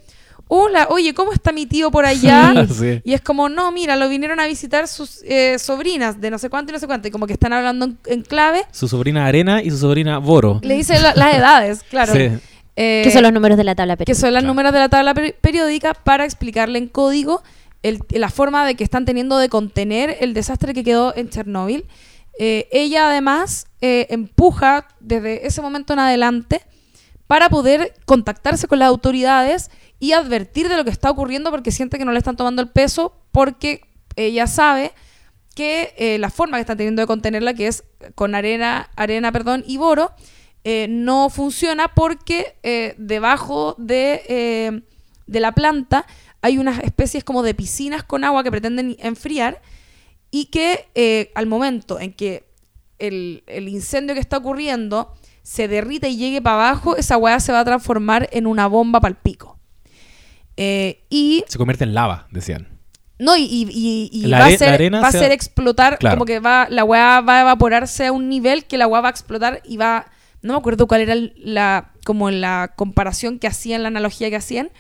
hola, oye, ¿cómo está mi tío por allá? Sí. Y es como, no, mira, lo vinieron a visitar sus eh, sobrinas de no sé cuánto y no sé cuánto. Y como que están hablando en, en clave. Su sobrina Arena y su sobrina Boro. Le dice la- las edades, claro. Sí. Eh, Que son los números de la tabla que periódica. son las Claro. números de la tabla peri- periódica para explicarle en código el- la forma de que están teniendo de contener el desastre que quedó en Chernóbil. Eh, ella además eh, empuja desde ese momento en adelante para poder contactarse con las autoridades y advertir de lo que está ocurriendo porque siente que no le están tomando el peso porque ella sabe que eh, la forma que están teniendo de contenerla, que es con arena, arena perdón, y boro, eh, no funciona porque eh, debajo de, de la planta hay unas especies como de piscinas con agua que pretenden enfriar y que al momento en que el, el incendio que está ocurriendo se derrita y llegue para abajo, esa weá se va a transformar en una bomba para el pico. Eh, y Se convierte en lava, decían. no, y, va, a are- ser, arena va a se ser va- explotar, Claro. como que va, la weá va a evaporarse a un nivel que la weá va a explotar y va, no me acuerdo cuál era la, como la comparación que hacían, la analogía que hacían,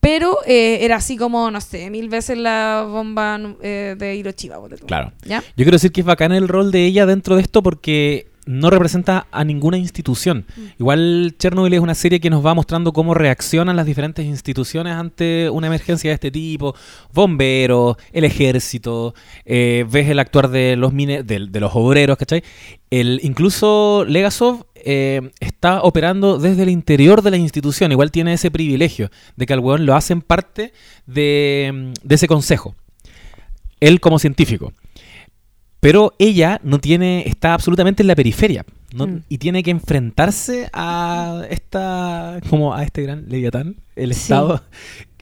pero eh, era así como, no sé, mil veces la bomba eh, de Hiroshima. Claro. ¿Ya? Yo quiero decir que es bacán el rol de ella dentro de esto porque no representa a ninguna institución. Igual Chernobyl es una serie que nos va mostrando cómo reaccionan las diferentes instituciones ante una emergencia de este tipo. Bomberos, el ejército, eh, ves el actuar de los mine de, de los obreros, ¿cachai? El, incluso Legasov eh, está operando desde el interior de la institución. Igual tiene ese privilegio de que al weón lo hacen parte de, de ese consejo. Él como científico. Pero ella no tiene, está absolutamente en la periferia. ¿no? Mm. Y tiene que enfrentarse a esta, como a este gran leviatán, el Sí. Estado.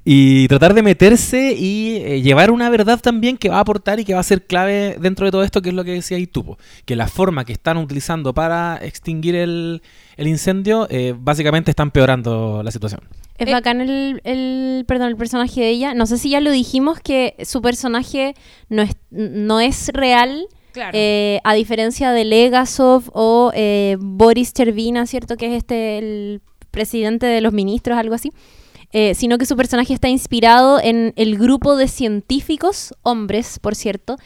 Y tratar de meterse y eh, llevar una verdad también que va a aportar y que va a ser clave dentro de todo esto, que es lo que decía Itupo. Que la forma que están utilizando para extinguir el, el incendio, eh, básicamente está empeorando la situación. Es Eh, bacán el, el, perdón, el personaje de ella. No sé si ya lo dijimos que su personaje no es, no es real, Claro. eh, a diferencia de Legasov o eh, Boris Chervina, ¿cierto? Que es este el presidente de los ministros, algo así. Eh, sino que su personaje está inspirado en el grupo de científicos, hombres, por cierto,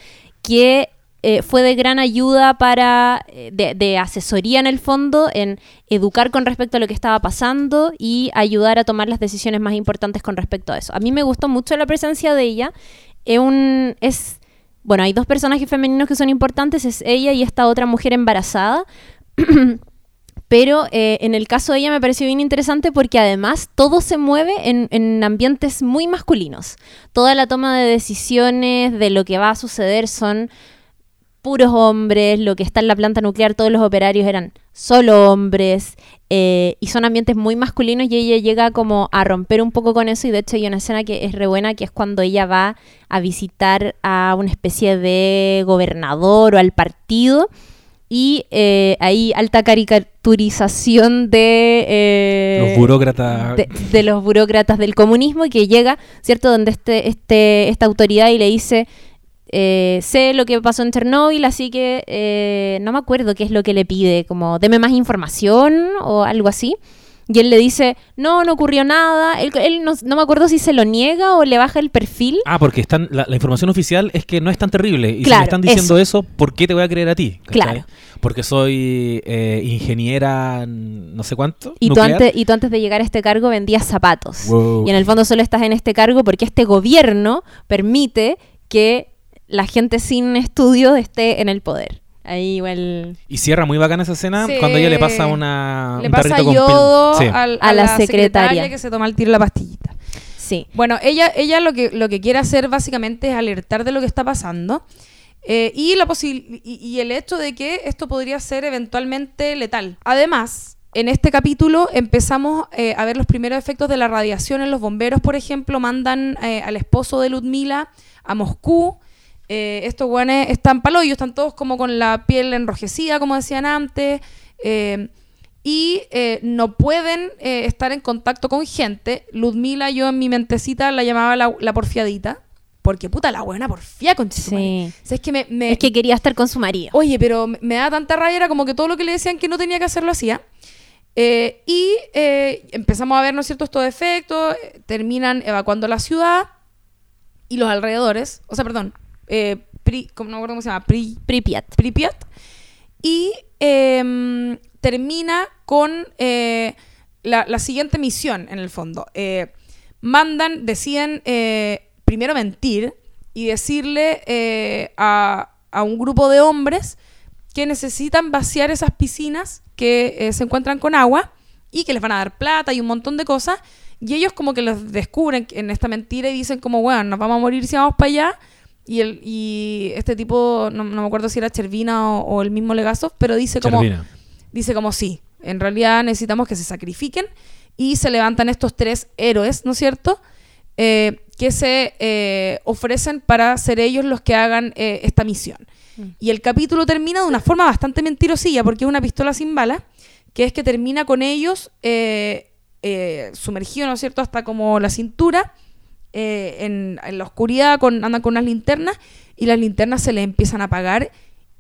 que eh, fue de gran ayuda para, eh, de, de asesoría en el fondo, en educar con respecto a lo que estaba pasando y ayudar a tomar las decisiones más importantes con respecto a eso. A mí me gustó mucho la presencia de ella. Es un, es, bueno, hay dos personajes femeninos que son importantes, es ella y esta otra mujer embarazada. Pero eh, en el caso de ella me pareció bien interesante porque además todo se mueve en, en ambientes muy masculinos. Toda la toma de decisiones de lo que va a suceder son puros hombres, lo que está en la planta nuclear, todos los operarios eran solo hombres, eh, y son ambientes muy masculinos y ella llega como a romper un poco con eso y de hecho hay una escena que es re buena que es cuando ella va a visitar a una especie de gobernador o al partido y eh, ahí alta caricaturización de eh, Los burócratas. de, de los burócratas del comunismo y que llega, ¿cierto?, donde este, este, esta autoridad y le dice, eh, sé lo que pasó en Chernóbil, así que eh, no me acuerdo qué es lo que le pide, como deme más información o algo así. Y él le dice, no, no ocurrió nada. Él, él no, no me acuerdo si se lo niega o le baja el perfil. Ah, porque están, la, la información oficial es que no es tan terrible. Y si me están diciendo eso. ¿por qué te voy a creer a ti? ¿Cachai? Claro. Porque soy eh, ingeniera no sé cuánto. Y tú, antes, y tú antes de llegar a este cargo vendías zapatos. Wow. Y en el fondo solo estás en este cargo porque este gobierno permite que la gente sin estudio esté en el poder. Ahí igual... Y cierra muy bacana esa escena Sí. cuando ella le pasa una. Le un pasa tarrito con yodo pil- sí. al- A a, la la, secretaria. secretaria. que se toma el tiro la pastillita. Sí. Bueno, ella, ella lo, que, lo que quiere hacer básicamente es alertar de lo que está pasando eh, y, la posi- y, y el hecho de que esto podría ser eventualmente letal. Además, en este capítulo empezamos eh, a ver los primeros efectos de la radiación en los bomberos, por ejemplo, mandan eh, al esposo de Ludmila a Moscú. Eh, estos guanes están paloyos, están todos como con la piel enrojecida, como decían antes. eh, y eh, no pueden estar en contacto con gente. Ludmila, yo en mi mentecita la llamaba la, la porfiadita. Porque puta la buena porfía con Sí. es que me, me- Es que quería estar con su marido. Oye, pero me- da tanta rabia, era como que todo lo que le decían que no tenía que hacer lo hacía. Y empezamos a ver, ¿no es cierto?, estos efectos, eh, terminan evacuando la ciudad y los alrededores, o sea, perdón, eh, Pri- ¿cómo- no me acuerdo cómo se llama, Pri- Pripyat. Pripyat. Y em, termina con eh, la, la siguiente misión, en el fondo. Eh, mandan, deciden eh, primero mentir y decirle a, a un grupo de hombres que necesitan vaciar esas piscinas que se encuentran con agua y que les van a dar plata y un montón de cosas. Y ellos como que los descubren en esta mentira y dicen como, bueno, nos vamos a morir si vamos para allá. Y, el, y este tipo, no, no me acuerdo si era Chervina o, o el mismo Legasov, pero dice como, dice como sí, en realidad necesitamos que se sacrifiquen y se levantan estos tres héroes, ¿no es cierto? Eh, que se eh, ofrecen para ser ellos los que hagan eh, esta misión. Mm. Y el capítulo termina de una forma bastante mentirosilla, porque es una pistola sin bala, que es que termina con ellos eh, eh, sumergidos, ¿no es cierto?, hasta como la cintura, eh, en, la oscuridad, con, andan con unas linternas, y las linternas se les empiezan a apagar,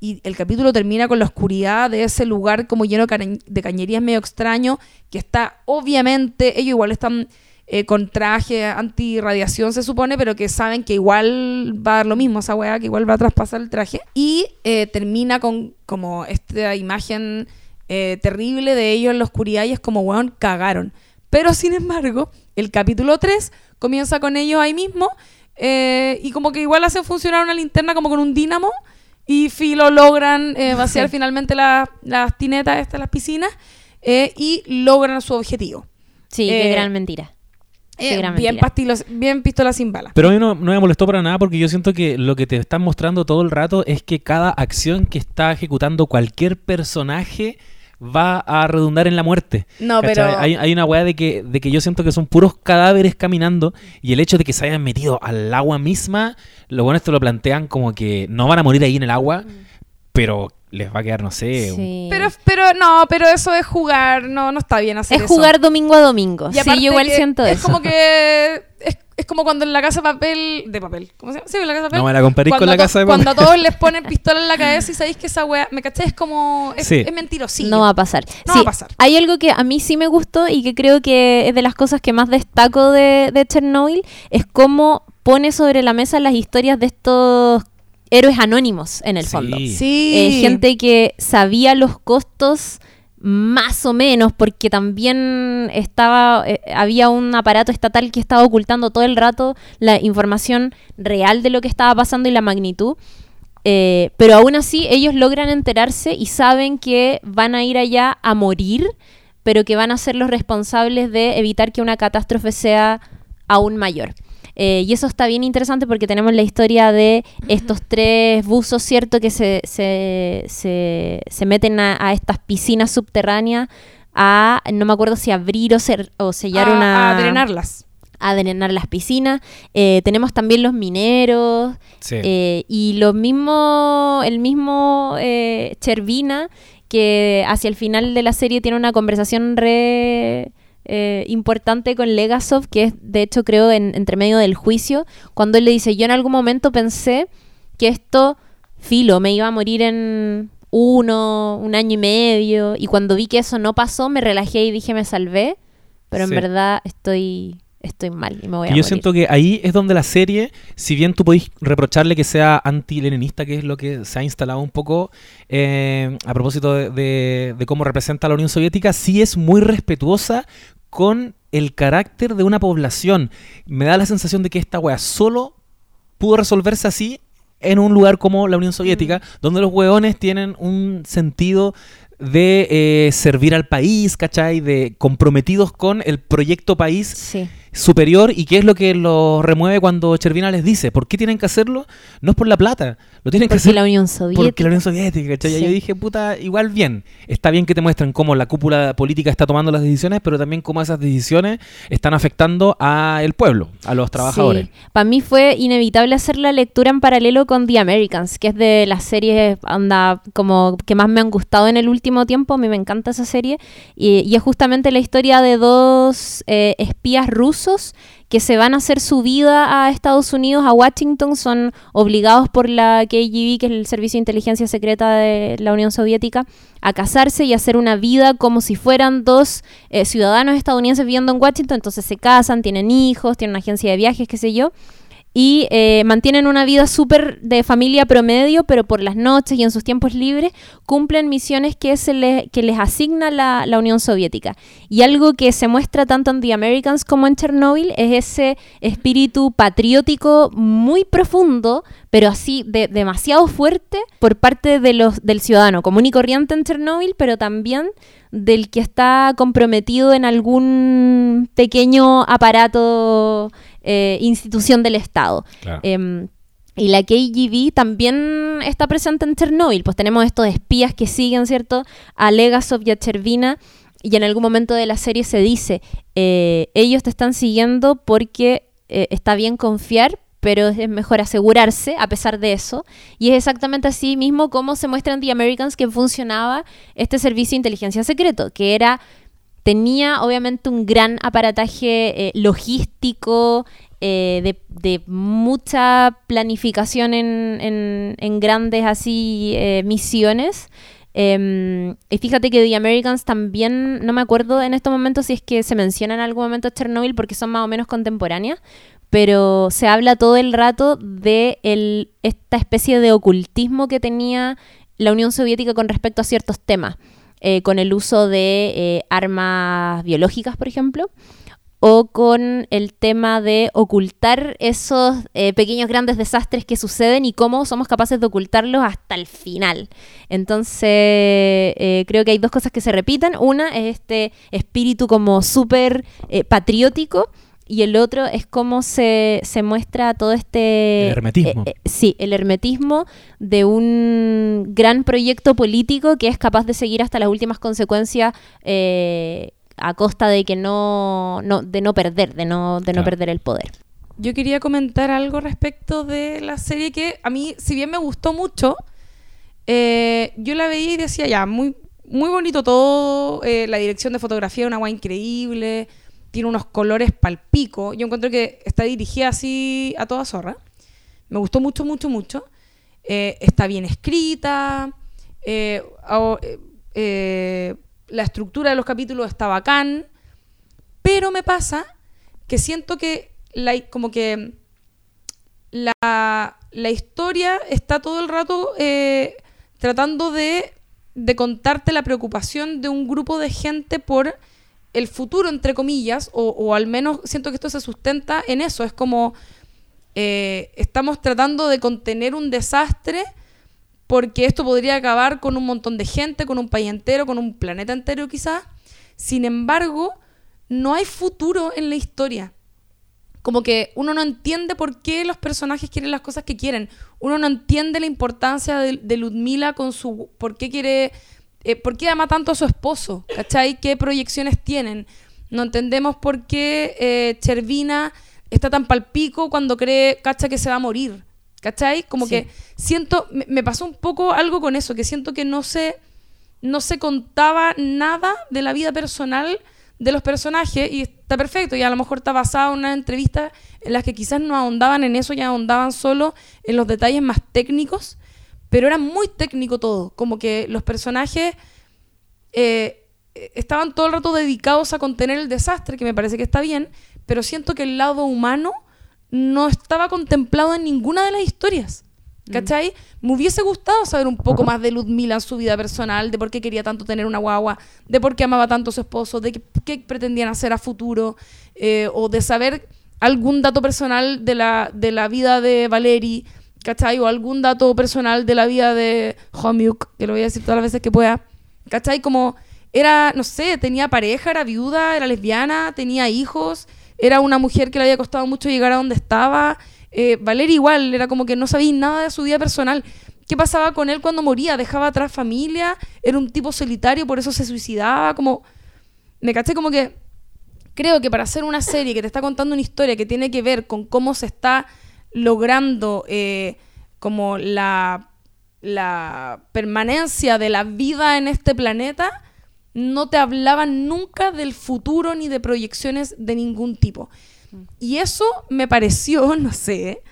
y el capítulo termina con la oscuridad de ese lugar como lleno de cañ- de cañerías medio extraño, que está obviamente, ellos igual están eh, con traje antirradiación se supone, pero que saben que igual va a dar lo mismo esa weá, que igual va a traspasar el traje. Y eh, termina con como esta imagen terrible de ellos en la oscuridad y es como, weón, cagaron. Pero sin embargo, el capítulo 3 comienza con ellos ahí mismo eh, y como que igual hacen funcionar una linterna como con un dínamo y filo logran eh, vaciar finalmente la- las tinetas, estas, las piscinas eh, y logran su objetivo. Sí, qué gran mentira. Eh, gran bien, mentira. pastilos, bien pistola sin bala. Pero a mí no, no me molestó para nada porque yo siento que lo que te están mostrando todo el rato es que cada acción que está ejecutando cualquier personaje va a redundar en la muerte. No, ¿Cachai? pero- Hay, hay una weá de que, de que yo siento que son puros cadáveres caminando y el hecho de que se hayan metido al agua misma, lo bueno esto lo plantean como que no van a morir ahí en el agua, pero les va a quedar, no sé, un- Sí. Pero, pero no, pero eso es jugar, no, no está bien hacer es eso. jugar domingo a domingo. Y Sí, yo igual siento es eso. como que es, es como cuando en la casa de papel, de papel, ¿cómo se llama? Sí, en la casa de papel. No me la comparéis con Cuando la casa de Cuando papel. a todos les ponen pistola en la cabeza y sabéis que esa wea, ¿me caché? Es como, es, Sí. es mentirosillo. No va a pasar. No Sí, va a pasar. Hay algo que a mí sí me gustó y que creo que es de las cosas que más destaco de, de Chernobyl, es cómo pone sobre la mesa las historias de estos héroes anónimos en el Sí. fondo. Sí. Eh, gente que sabía los costos más o menos porque también estaba eh, había un aparato estatal que estaba ocultando todo el rato la información real de lo que estaba pasando y la magnitud. Eh, pero aún así ellos logran enterarse y saben que van a ir allá a morir pero que van a ser los responsables de evitar que una catástrofe sea aún mayor eh, y eso está bien interesante porque tenemos la historia de estos tres buzos, ¿cierto? Que se, se, se, se meten a, a estas piscinas subterráneas a, no me acuerdo si abrir o, cer- o sellar a, una... a drenarlas. a drenar las piscinas. Eh, tenemos también los mineros Sí. eh, y lo mismo, el mismo eh, Chervina que hacia el final de la serie tiene una conversación re eh, importante con Legasov, que es de hecho creo en, entre medio del juicio, cuando él le dice, yo en algún momento pensé que esto, filo, me iba a morir en uno, un año y medio, y cuando vi que eso no pasó, me relajé y dije, me salvé, pero en verdad estoy, estoy mal y me voy a yo morir. siento que ahí es donde la serie, si bien tú podéis reprocharle que sea anti-leninista, que es lo que se ha instalado un poco eh, a propósito de, de- de cómo representa a la Unión Soviética, sí es muy respetuosa con el carácter de una población. Me da la sensación de que esta wea solo pudo resolverse así en un lugar como la Unión Soviética, donde los hueones tienen un sentido de eh, servir al país, ¿cachai? De comprometidos con el proyecto país Sí. Superior y qué es lo que los remueve cuando Chervina les dice, ¿por qué tienen que hacerlo? No es por la plata, lo tienen que hacer la Unión Soviética. porque la Unión Soviética, ¿cachai? Y Sí. Yo dije, puta, igual bien, está bien que te muestren cómo la cúpula política está tomando las decisiones, pero también cómo esas decisiones están afectando al pueblo, a los trabajadores. Para mí fue inevitable hacer la lectura en paralelo con The Americans, que es de las series anda, como que más me han gustado en el último tiempo. A mí me encanta esa serie. Y, y es justamente la historia de dos eh, espías rusos que se van a hacer su vida a Estados Unidos, a Washington, son obligados por la KGB, que es el Servicio de Inteligencia Secreta de la Unión Soviética, a casarse y hacer una vida como si fueran dos eh, ciudadanos estadounidenses viviendo en Washington. Entonces se casan, tienen hijos, tienen una agencia de viajes, qué sé yo. Y eh, mantienen una vida súper de familia promedio, pero por las noches y en sus tiempos libres cumplen misiones que, se les, que les asigna la, la Unión Soviética. Y algo que se muestra tanto en The Americans como en Chernobyl es ese espíritu patriótico muy profundo, pero así de, demasiado fuerte por parte de los, del ciudadano común y corriente en Chernobyl, pero también del que está comprometido en algún pequeño aparato, eh, institución del Estado. Claro. Em, y la KGB también está presente en Chernobyl, pues tenemos estos espías que siguen, ¿cierto? A Legasov y a Chervina, y en algún momento de la serie se dice, eh, ellos te están siguiendo porque eh, está bien confiar, pero es mejor asegurarse a pesar de eso. Y es exactamente así mismo como se muestra en The Americans que funcionaba este servicio de inteligencia secreto, que era tenía obviamente un gran aparataje eh, logístico, eh, de, mucha planificación en, en, grandes así eh, misiones. Em, y fíjate que The Americans también, no me acuerdo en estos momentos si es que se menciona en algún momento Chernobyl porque son más o menos contemporáneas, pero se habla todo el rato de el, esta especie de ocultismo que tenía la Unión Soviética con respecto a ciertos temas, eh, con el uso de eh, armas biológicas, por ejemplo, o con el tema de ocultar esos eh, pequeños grandes desastres que suceden y cómo somos capaces de ocultarlos hasta el final. Entonces, creo que hay dos cosas que se repiten. Una es este espíritu como súper patriótico y el otro es cómo se, se muestra todo este... El hermetismo. eh, eh, sí, el hermetismo de un gran proyecto político que es capaz de seguir hasta las últimas consecuencias eh, a costa de que no, no de no perder, de no, de no perder el poder. Yo quería comentar algo respecto de la serie que a mí, si bien me gustó mucho, eh, yo la veía y decía, ya, muy, muy bonito todo, eh, la dirección de fotografía, una guay increíble, tiene unos colores palpico. Yo encuentro que está dirigida así a toda zorra. Me gustó mucho, mucho, mucho. Eh, está bien escrita. eh, eh, la estructura de los capítulos está bacán. Pero me pasa que siento que la, como que la, la historia está todo el rato tratando de, de contarte la preocupación de un grupo de gente por el futuro, entre comillas, o, al menos siento que esto se sustenta en eso. Es como eh, estamos tratando de contener un desastre porque esto podría acabar con un montón de gente, con un país entero, con un planeta entero quizás. Sin embargo, no hay futuro en la historia. Como que uno no entiende por qué los personajes quieren las cosas que quieren. Uno no entiende la importancia de, de Ludmila con su... ¿Por qué quiere... eh, ¿Por qué ama tanto a su esposo? ¿Cachai? ¿Qué proyecciones tienen? No entendemos por qué eh, Chervina está tan palpico cuando cree, cacha, que se va a morir. ¿Cachai? Como Sí. que siento... Me, me pasó un poco algo con eso, que siento que no se no se contaba nada de la vida personal de los personajes y está perfecto y a lo mejor está basado en una entrevista en las que quizás no ahondaban en eso, ya ahondaban solo en los detalles más técnicos, pero era muy técnico todo, como que los personajes eh, estaban todo el rato dedicados a contener el desastre, que me parece que está bien, pero siento que el lado humano no estaba contemplado en ninguna de las historias. ¿Cachai? Me hubiese gustado saber un poco más de Ludmila en su vida personal, de por qué quería tanto tener una guagua, de por qué amaba tanto a su esposo, de qué, qué pretendían hacer a futuro, eh, o de saber algún dato personal de la, de la vida de Valeri, ¿cachai? O algún dato personal de la vida de Homiuk, que lo voy a decir todas las veces que pueda, ¿cachai? Como era, no sé, tenía pareja, era viuda, era lesbiana, tenía hijos, era una mujer que le había costado mucho llegar a donde estaba. Eh, Valeria igual, era como que no sabía nada de su vida personal. ¿Qué pasaba con él cuando moría? ¿Dejaba atrás familia? ¿Era un tipo solitario, por eso se suicidaba? Como... Me caché como que... Creo que para hacer una serie que te está contando una historia que tiene que ver con cómo se está logrando eh, como la, la permanencia de la vida en este planeta, no te hablaban nunca del futuro ni de proyecciones de ningún tipo. Y eso me pareció, no sé,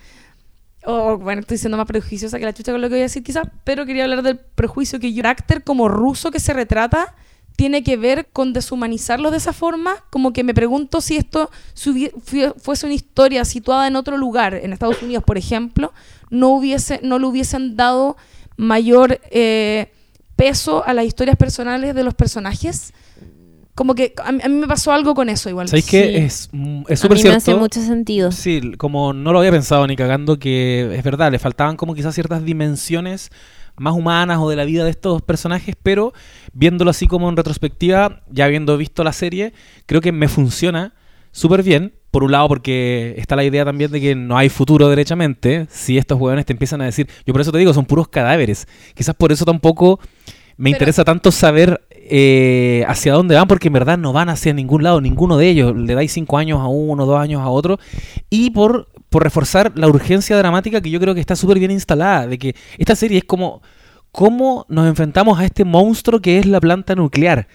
o bueno, estoy siendo más prejuiciosa que la chucha con lo que voy a decir quizás, pero quería hablar del prejuicio que yo, como ruso que se retrata tiene que ver con deshumanizarlos de esa forma, como que me pregunto si esto si fuese una historia situada en otro lugar, en Estados Unidos, por ejemplo, no hubiese, no le hubiesen dado mayor eh, peso a las historias personales de los personajes. Como que a mí, a mí me pasó algo con eso igual. ¿Sabéis? Sí. Es, mm, es A súper mí me hace cierto. mucho sentido. Sí, como no lo había pensado ni cagando, que es verdad, le faltaban como quizás ciertas dimensiones más humanas o de la vida de estos personajes, pero viéndolo así como en retrospectiva, ya habiendo visto la serie, creo que me funciona súper bien. Por un lado, porque está la idea también de que no hay futuro derechamente. Si estos hueones te empiezan a decir, yo por eso te digo, son puros cadáveres. Quizás por eso tampoco me Pero- interesa tanto saber eh, hacia dónde van, porque en verdad no van hacia ningún lado, ninguno de ellos. Le dais cinco años a uno, dos años a otro. Y por, por reforzar la urgencia dramática que yo creo que está súper bien instalada, de que esta serie es como cómo nos enfrentamos a este monstruo que es la planta nuclear.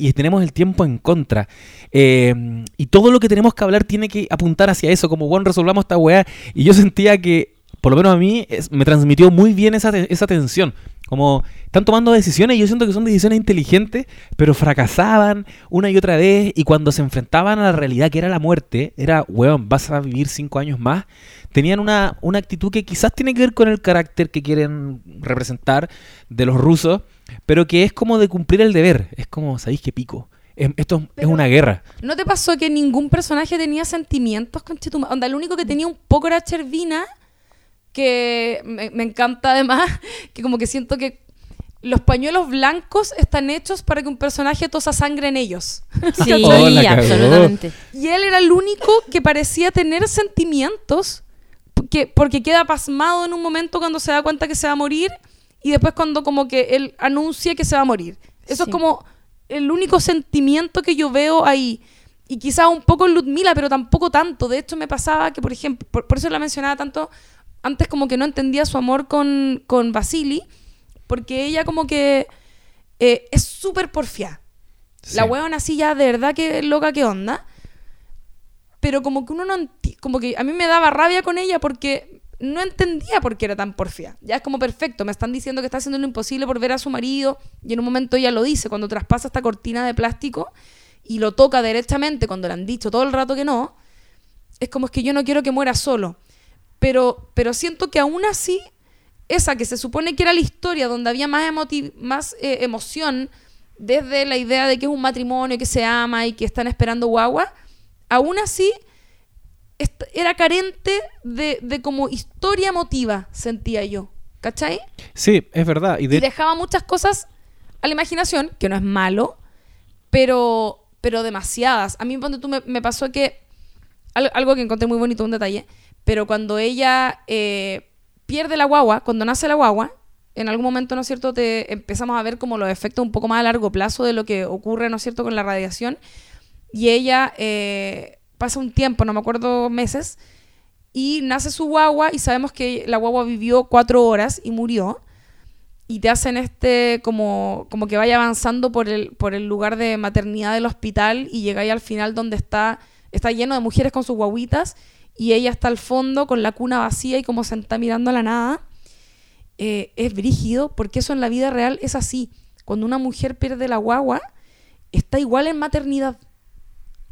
Y tenemos el tiempo en contra. Eh, y todo lo que tenemos que hablar tiene que apuntar hacia eso, como, bueno, resolvamos esta weá. Y yo sentía que, por lo menos a mí, es- me transmitió muy bien esa, esa tensión. Como están tomando decisiones y yo siento que son decisiones inteligentes, pero fracasaban una y otra vez. Y cuando se enfrentaban a la realidad que era la muerte, era, weón, vas a vivir cinco años más. Tenían una, una actitud que quizás tiene que ver con el carácter que quieren representar de los rusos, pero que es como de cumplir el deber. Es como, ¿sabéis qué pico? Es- esto es una guerra. ¿No te pasó que ningún personaje tenía sentimientos con Onda, el único que tenía un poco era Chervina, que me, me encanta además, que como que siento que los pañuelos blancos están hechos para que un personaje tosa sangre en ellos. Sí, Oh, absolutamente. Y él era el único que parecía tener sentimientos, que, porque queda pasmado en un momento cuando se da cuenta que se va a morir y después cuando como que él anuncia que se va a morir. Eso Sí. es como el único sentimiento que yo veo ahí. Y quizás un poco en Ludmila, pero tampoco tanto. De hecho, me pasaba que, por ejemplo, por, por eso la mencionaba tanto, antes como que no entendía su amor con, con Vasily, porque ella como que eh, es súper porfiada. La Sí. huevona así ya de verdad que loca que onda. Pero como que uno no como que a mí me daba rabia con ella porque no entendía por qué era tan porfia. Ya es como perfecto, me están diciendo que está haciendo lo imposible por ver a su marido y en un momento ella lo dice cuando traspasa esta cortina de plástico y lo toca derechamente cuando le han dicho todo el rato que no. Es como es que yo no quiero que muera solo. Pero pero siento que aún así esa que se supone que era la historia donde había más, más eh, emoción, desde la idea de que es un matrimonio, que se ama y que están esperando guagua, aún así era carente de, de como historia emotiva, sentía yo. ¿Cachai? Sí, es verdad. Y de, Y dejaba muchas cosas a la imaginación, que no es malo, pero, pero demasiadas. A mí cuando tú me, me pasó que, al- algo que encontré muy bonito, un detalle, pero cuando ella eh, pierde la guagua, cuando nace la guagua, en algún momento, ¿no es cierto?, te empezamos a ver como los efectos un poco más a largo plazo de lo que ocurre, ¿no es cierto?, con la radiación. Y ella eh, pasa un tiempo, no me acuerdo meses, y nace su guagua y sabemos que la guagua vivió cuatro horas y murió y te hacen este como, como que vaya avanzando por el, por el lugar de maternidad del hospital y llegáis al final donde está, está lleno de mujeres con sus guaguitas y ella está al fondo con la cuna vacía y como sentada mirando a la nada. Eh, es brígido porque eso en la vida real es así. Cuando una mujer pierde la guagua, está igual en maternidad.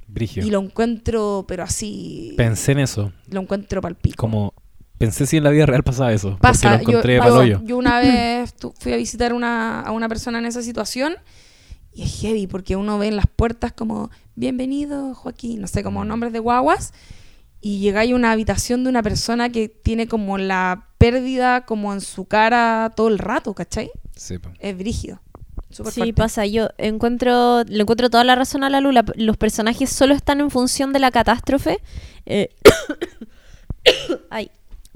Brigio. Y lo encuentro, pero así, Pensé en eso. lo encuentro palpico. Como pensé si en la vida real pasaba eso. Pasa, lo encontré yo, yo- una vez fui a visitar una, a una persona en esa situación y es heavy porque uno ve en las puertas como bienvenido Joaquín, no sé, como Mm. nombres de guaguas y llegáis a una habitación de una persona que tiene como la pérdida como en su cara todo el rato, ¿cachai? Sí. Es brígido. Súper Sí, fuerte. pasa. Yo encuentro, le encuentro toda la razón a la Lula. Los personajes solo están en función de la catástrofe. Eh, Ay,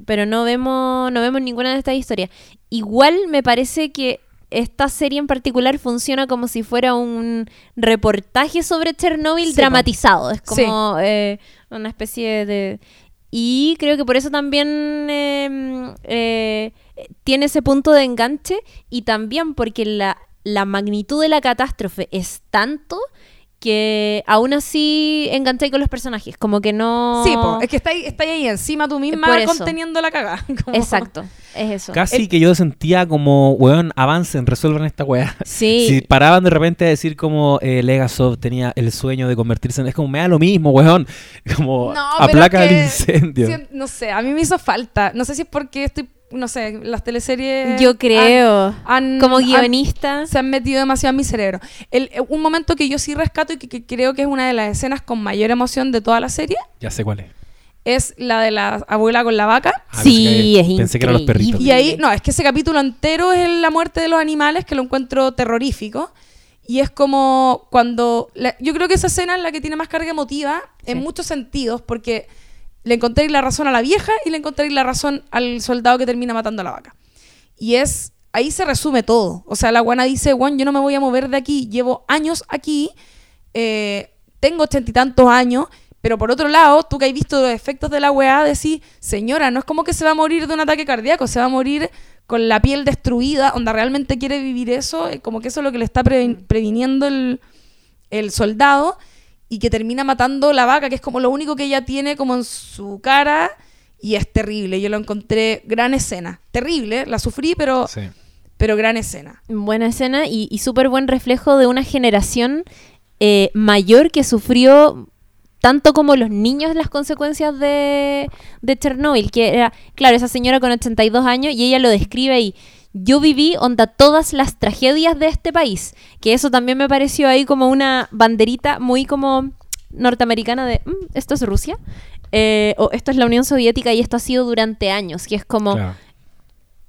pero no vemos, no vemos ninguna de estas historias. Igual me parece que esta serie en particular funciona como si fuera un reportaje sobre Chernobyl Sí, dramatizado. Es como eh, una especie de... Y creo que por eso también eh, eh, tiene ese punto de enganche y también porque la, la magnitud de la catástrofe es tanto que aún así enganché con los personajes. Como que no... Sí, po, es que está ahí, está ahí encima tú misma conteniendo la cagada. como- Exacto, es eso. Casi que yo sentía como, weón, avancen, resuelvan esta weá. Sí. Si paraban de repente a decir como eh, Legasov tenía el sueño de convertirse en... Es como, me da lo mismo, weón. Como, No, pero aplaca el incendio. no sé, a mí me hizo falta. No sé si es porque estoy, no sé, las teleseries. Yo creo. han- como han- guionista. se han metido demasiado en mi cerebro. El- eh, un momento que yo sí rescato y que, que creo que es una de las escenas con mayor emoción de toda la serie Ya sé cuál es. es la de la abuela con la vaca. Ah, Sí, pensé que- es Pensé que eran los increíble. perritos. Y ahí, no, es que ese capítulo entero es la muerte de los animales, que lo encuentro terrorífico. Y es como cuando. la- yo creo que esa escena es la que tiene más carga emotiva en Sí. muchos sentidos, porque le encontré la razón a la vieja y le encontré la razón al soldado que termina matando a la vaca. Y es. Ahí se resume todo. O sea, la guana dice: Juan, yo no me voy a mover de aquí, llevo años aquí, eh, tengo ochenta y tantos años. Pero por otro lado, tú que has visto los efectos de la weá, decís, señora, no es como que se va a morir de un ataque cardíaco, se va a morir con la piel destruida, onda realmente quiere vivir eso, eh, como que eso es lo que le está pre- previniendo el, el soldado y que termina matando la vaca, que es como lo único que ella tiene como en su cara y es terrible. Yo lo encontré gran escena, terrible, la sufrí, pero, Sí. pero gran escena. Buena escena y, y súper buen reflejo de una generación eh, mayor que sufrió tanto como los niños las consecuencias de, de Chernobyl, que era, claro, esa señora con 82 años y ella lo describe ahí. Yo viví onda todas las tragedias de este país, que eso también me pareció ahí como una banderita muy como norteamericana de, "Mm, esto es Rusia, eh, o esto es la Unión Soviética y esto ha sido durante años, que es como Claro.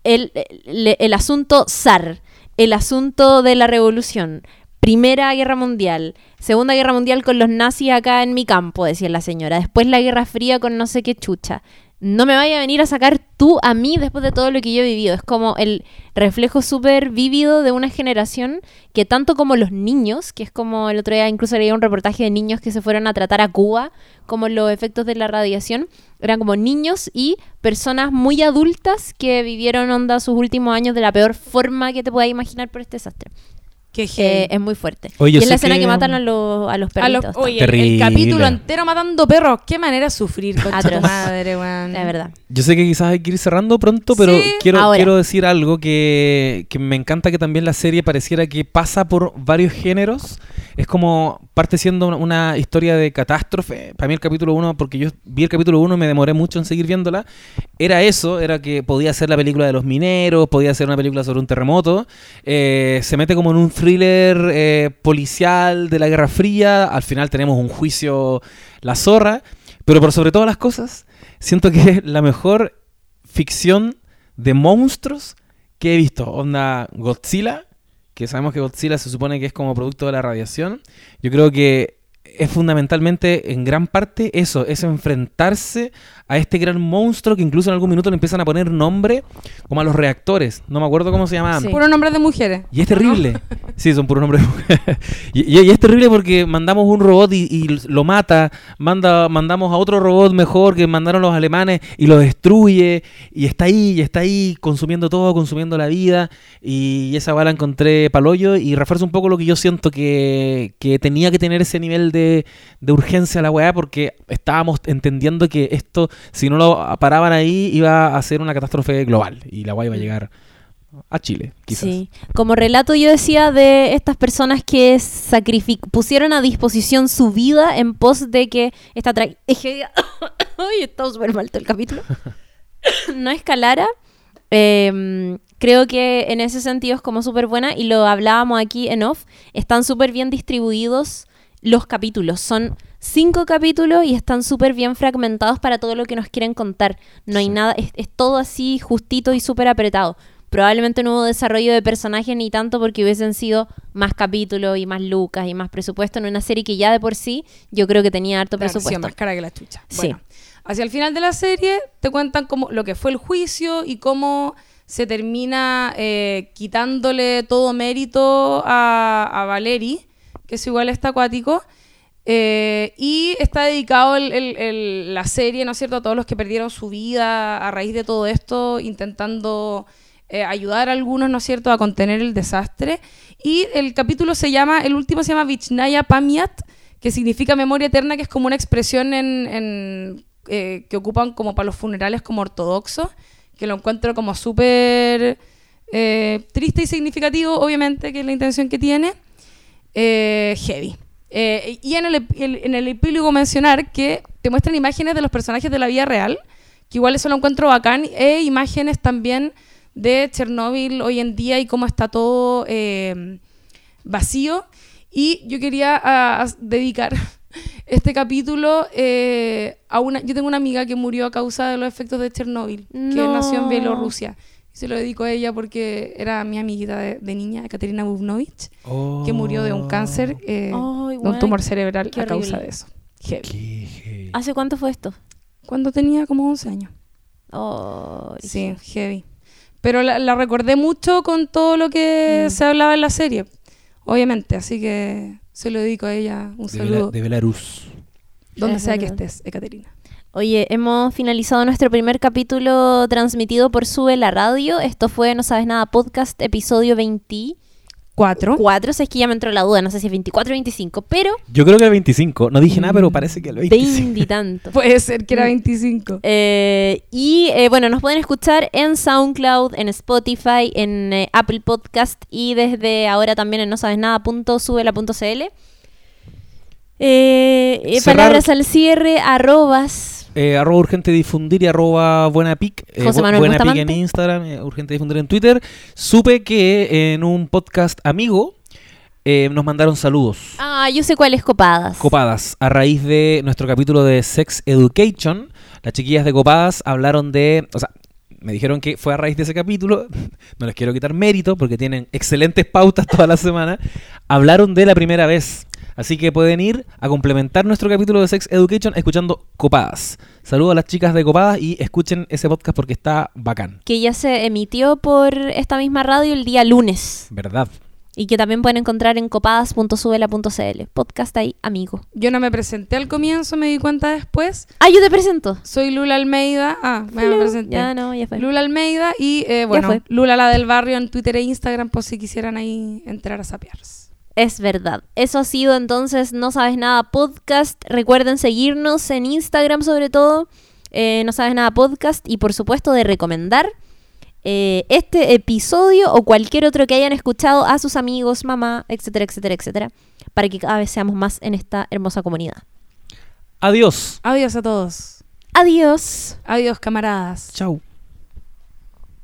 el, el- el asunto zar, el asunto de la revolución, Primera Guerra Mundial, Segunda Guerra Mundial con los nazis acá en mi campo, decía la señora, después la Guerra Fría con no sé qué chucha. No me vaya a venir a sacar tú a mí después de todo lo que yo he vivido. Es como el reflejo súper vívido de una generación que tanto como los niños, que es como el otro día incluso leía un reportaje de niños que se fueron a tratar a Cuba, como los efectos de la radiación, eran como niños y personas muy adultas que vivieron onda sus últimos años de la peor forma que te puedas imaginar por este desastre. Qué Eh, es muy fuerte. Oye, y es la escena que- que, matan a los, a los A los- perritos. oye, el- capítulo entero matando perros. Qué manera de sufrir, concha madre, weón. de verdad. Yo sé que quizás hay que ir cerrando pronto, pero Sí. quiero, Ahora. quiero decir algo que, que me encanta que también la serie pareciera que pasa por varios géneros. Es como parte siendo una, una historia de catástrofe. Para mí el capítulo 1, porque yo vi el capítulo 1 y me demoré mucho en seguir viéndola, era eso, era que podía ser la película de los mineros, podía ser una película sobre un terremoto. Eh, se mete como en un thriller eh, policial de la Guerra Fría. Al final tenemos un juicio la zorra. Pero por sobre todas las cosas, siento que es la mejor ficción de monstruos que he visto. Onda Godzilla, que sabemos que Godzilla se supone que es como producto de la radiación. Yo creo que es fundamentalmente, en gran parte, eso, es enfrentarse a este gran monstruo que incluso en algún minuto le empiezan a poner nombre como a los reactores. No me acuerdo cómo se llamaban. Sí. Puro nombre de mujeres. Y es terrible. Sí, son puros nombres. de mujeres. y, y- y es terrible porque mandamos un robot y, y lo mata. Manda, mandamos a otro robot mejor que mandaron los alemanes y lo destruye. Y está ahí, y está ahí consumiendo todo, consumiendo la vida. Y esa bala encontré paloyo y refuerza un poco lo que yo siento que, que tenía que tener ese nivel de, de urgencia la weá porque estábamos entendiendo que esto, si no lo paraban ahí, iba a ser una catástrofe global. Y la weá iba a llegar a Chile, quizás. Sí. Como relato yo decía de estas personas que sacrific pusieron a disposición su vida en pos de que esta tragedia... Ay, está súper mal todo el capítulo. no escalara. Eh, creo que en ese sentido es como súper buena y lo hablábamos aquí en off. Están súper bien distribuidos los capítulos. Son cinco capítulos y están súper bien fragmentados para todo lo que nos quieren contar. No hay nada, es, es todo así justito y súper apretado. Probablemente no hubo desarrollo de personajes ni tanto porque hubiesen sido más capítulos y más lucas y más presupuesto en una serie que ya de por sí yo creo que tenía harto Claro, sí, presupuesto. más cara que la chucha. Sí. Bueno, hacia el final de la serie te cuentan cómo, lo que fue el juicio y cómo se termina eh, quitándole todo mérito a, a Valeri, que es igual está acuático. Eh, y está dedicado la serie, ¿no es cierto?, a todos los que perdieron su vida a raíz de todo esto, intentando eh, ayudar a algunos, ¿no es cierto?, a contener el desastre. Y el capítulo se llama, el último se llama Vichnaya Pamiat, que significa memoria eterna, que es como una expresión eh, que ocupan como para los funerales como ortodoxos, que lo encuentro como súper eh, triste y significativo, obviamente, que es la intención que tiene. Heavy. Eh, y en el, el- en el epílogo mencionar que te muestran imágenes de los personajes de la vida real, que igual eso lo encuentro bacán, e imágenes también de Chernóbil hoy en día y cómo está todo eh, vacío. Y yo quería ah, as- dedicar este capítulo eh, a una... Yo tengo una amiga que murió a causa de los efectos de Chernóbil, que No. nació en Bielorrusia. Y se lo dedico a ella porque era mi amiguita de, de niña, Katerina Bubnovich, que murió de un cáncer, eh, de un tumor cerebral qué a causa horrible. de eso. Heavy. Qué heavy. ¿Hace cuánto fue esto? Cuando tenía como 11 años. Oh, Sí, heavy. Pero la, la recordé mucho con todo lo que Mm. se hablaba en la serie, obviamente. Así que se lo dedico a ella un De, saludo. de Belarus. donde sea que estés, Ekaterina. Oye, hemos finalizado nuestro primer capítulo transmitido por Sube la Radio. Esto fue No Sabes Nada Podcast, episodio 24. Cuatro. Si es que ya me entró la duda, no sé si es 24 o 25, pero Yo creo que el 25. No dije nada, pero parece que el 25. 20 y tanto. Puede ser que era 25. Eh, y eh, bueno, nos pueden escuchar en SoundCloud, en Spotify, en eh, Apple Podcast y desde ahora también en no sabes nada.subela.cl. Eh, eh, palabras al cierre, arrobas. Eh, arroba urgente difundir y arroba buena pic. eh, José bu- Manuel buena pic en. Instagram, eh, urgente difundir en Twitter. Supe que en un podcast amigo eh, nos mandaron saludos. Ah, yo sé cuáles copadas. Copadas, a raíz de nuestro capítulo de Sex Education, las chiquillas de Copadas hablaron de, o sea, me dijeron que fue a raíz de ese capítulo, no les quiero quitar mérito porque tienen excelentes pautas toda la semana, hablaron de la primera vez. Así que pueden ir a complementar nuestro capítulo de Sex Education escuchando Copadas. Saludos a las chicas de Copadas y escuchen ese podcast porque está bacán, que ya se emitió por esta misma radio el día lunes ¿verdad? y que también pueden encontrar en copadas.subela.cl. Podcast ahí, amigo. Yo no me presenté al comienzo, me di cuenta después. Ah, yo te presento. Soy Lula Almeida. Ah, me, me presenté. Ya no, ya fue. Lula Almeida y eh, bueno. Lula la del barrio en Twitter e Instagram por si quisieran ahí entrar a sapearse. Es verdad. Eso ha sido entonces No Sabes Nada Podcast. Recuerden seguirnos en Instagram sobre todo. eh, no Sabes Nada Podcast. Y por supuesto de recomendar eh, este episodio o cualquier otro que hayan escuchado a sus amigos, mamá, etcétera, etcétera, etcétera. Para que cada vez seamos más en esta hermosa comunidad. Adiós. Adiós a todos. Adiós. Adiós, camaradas. Chau.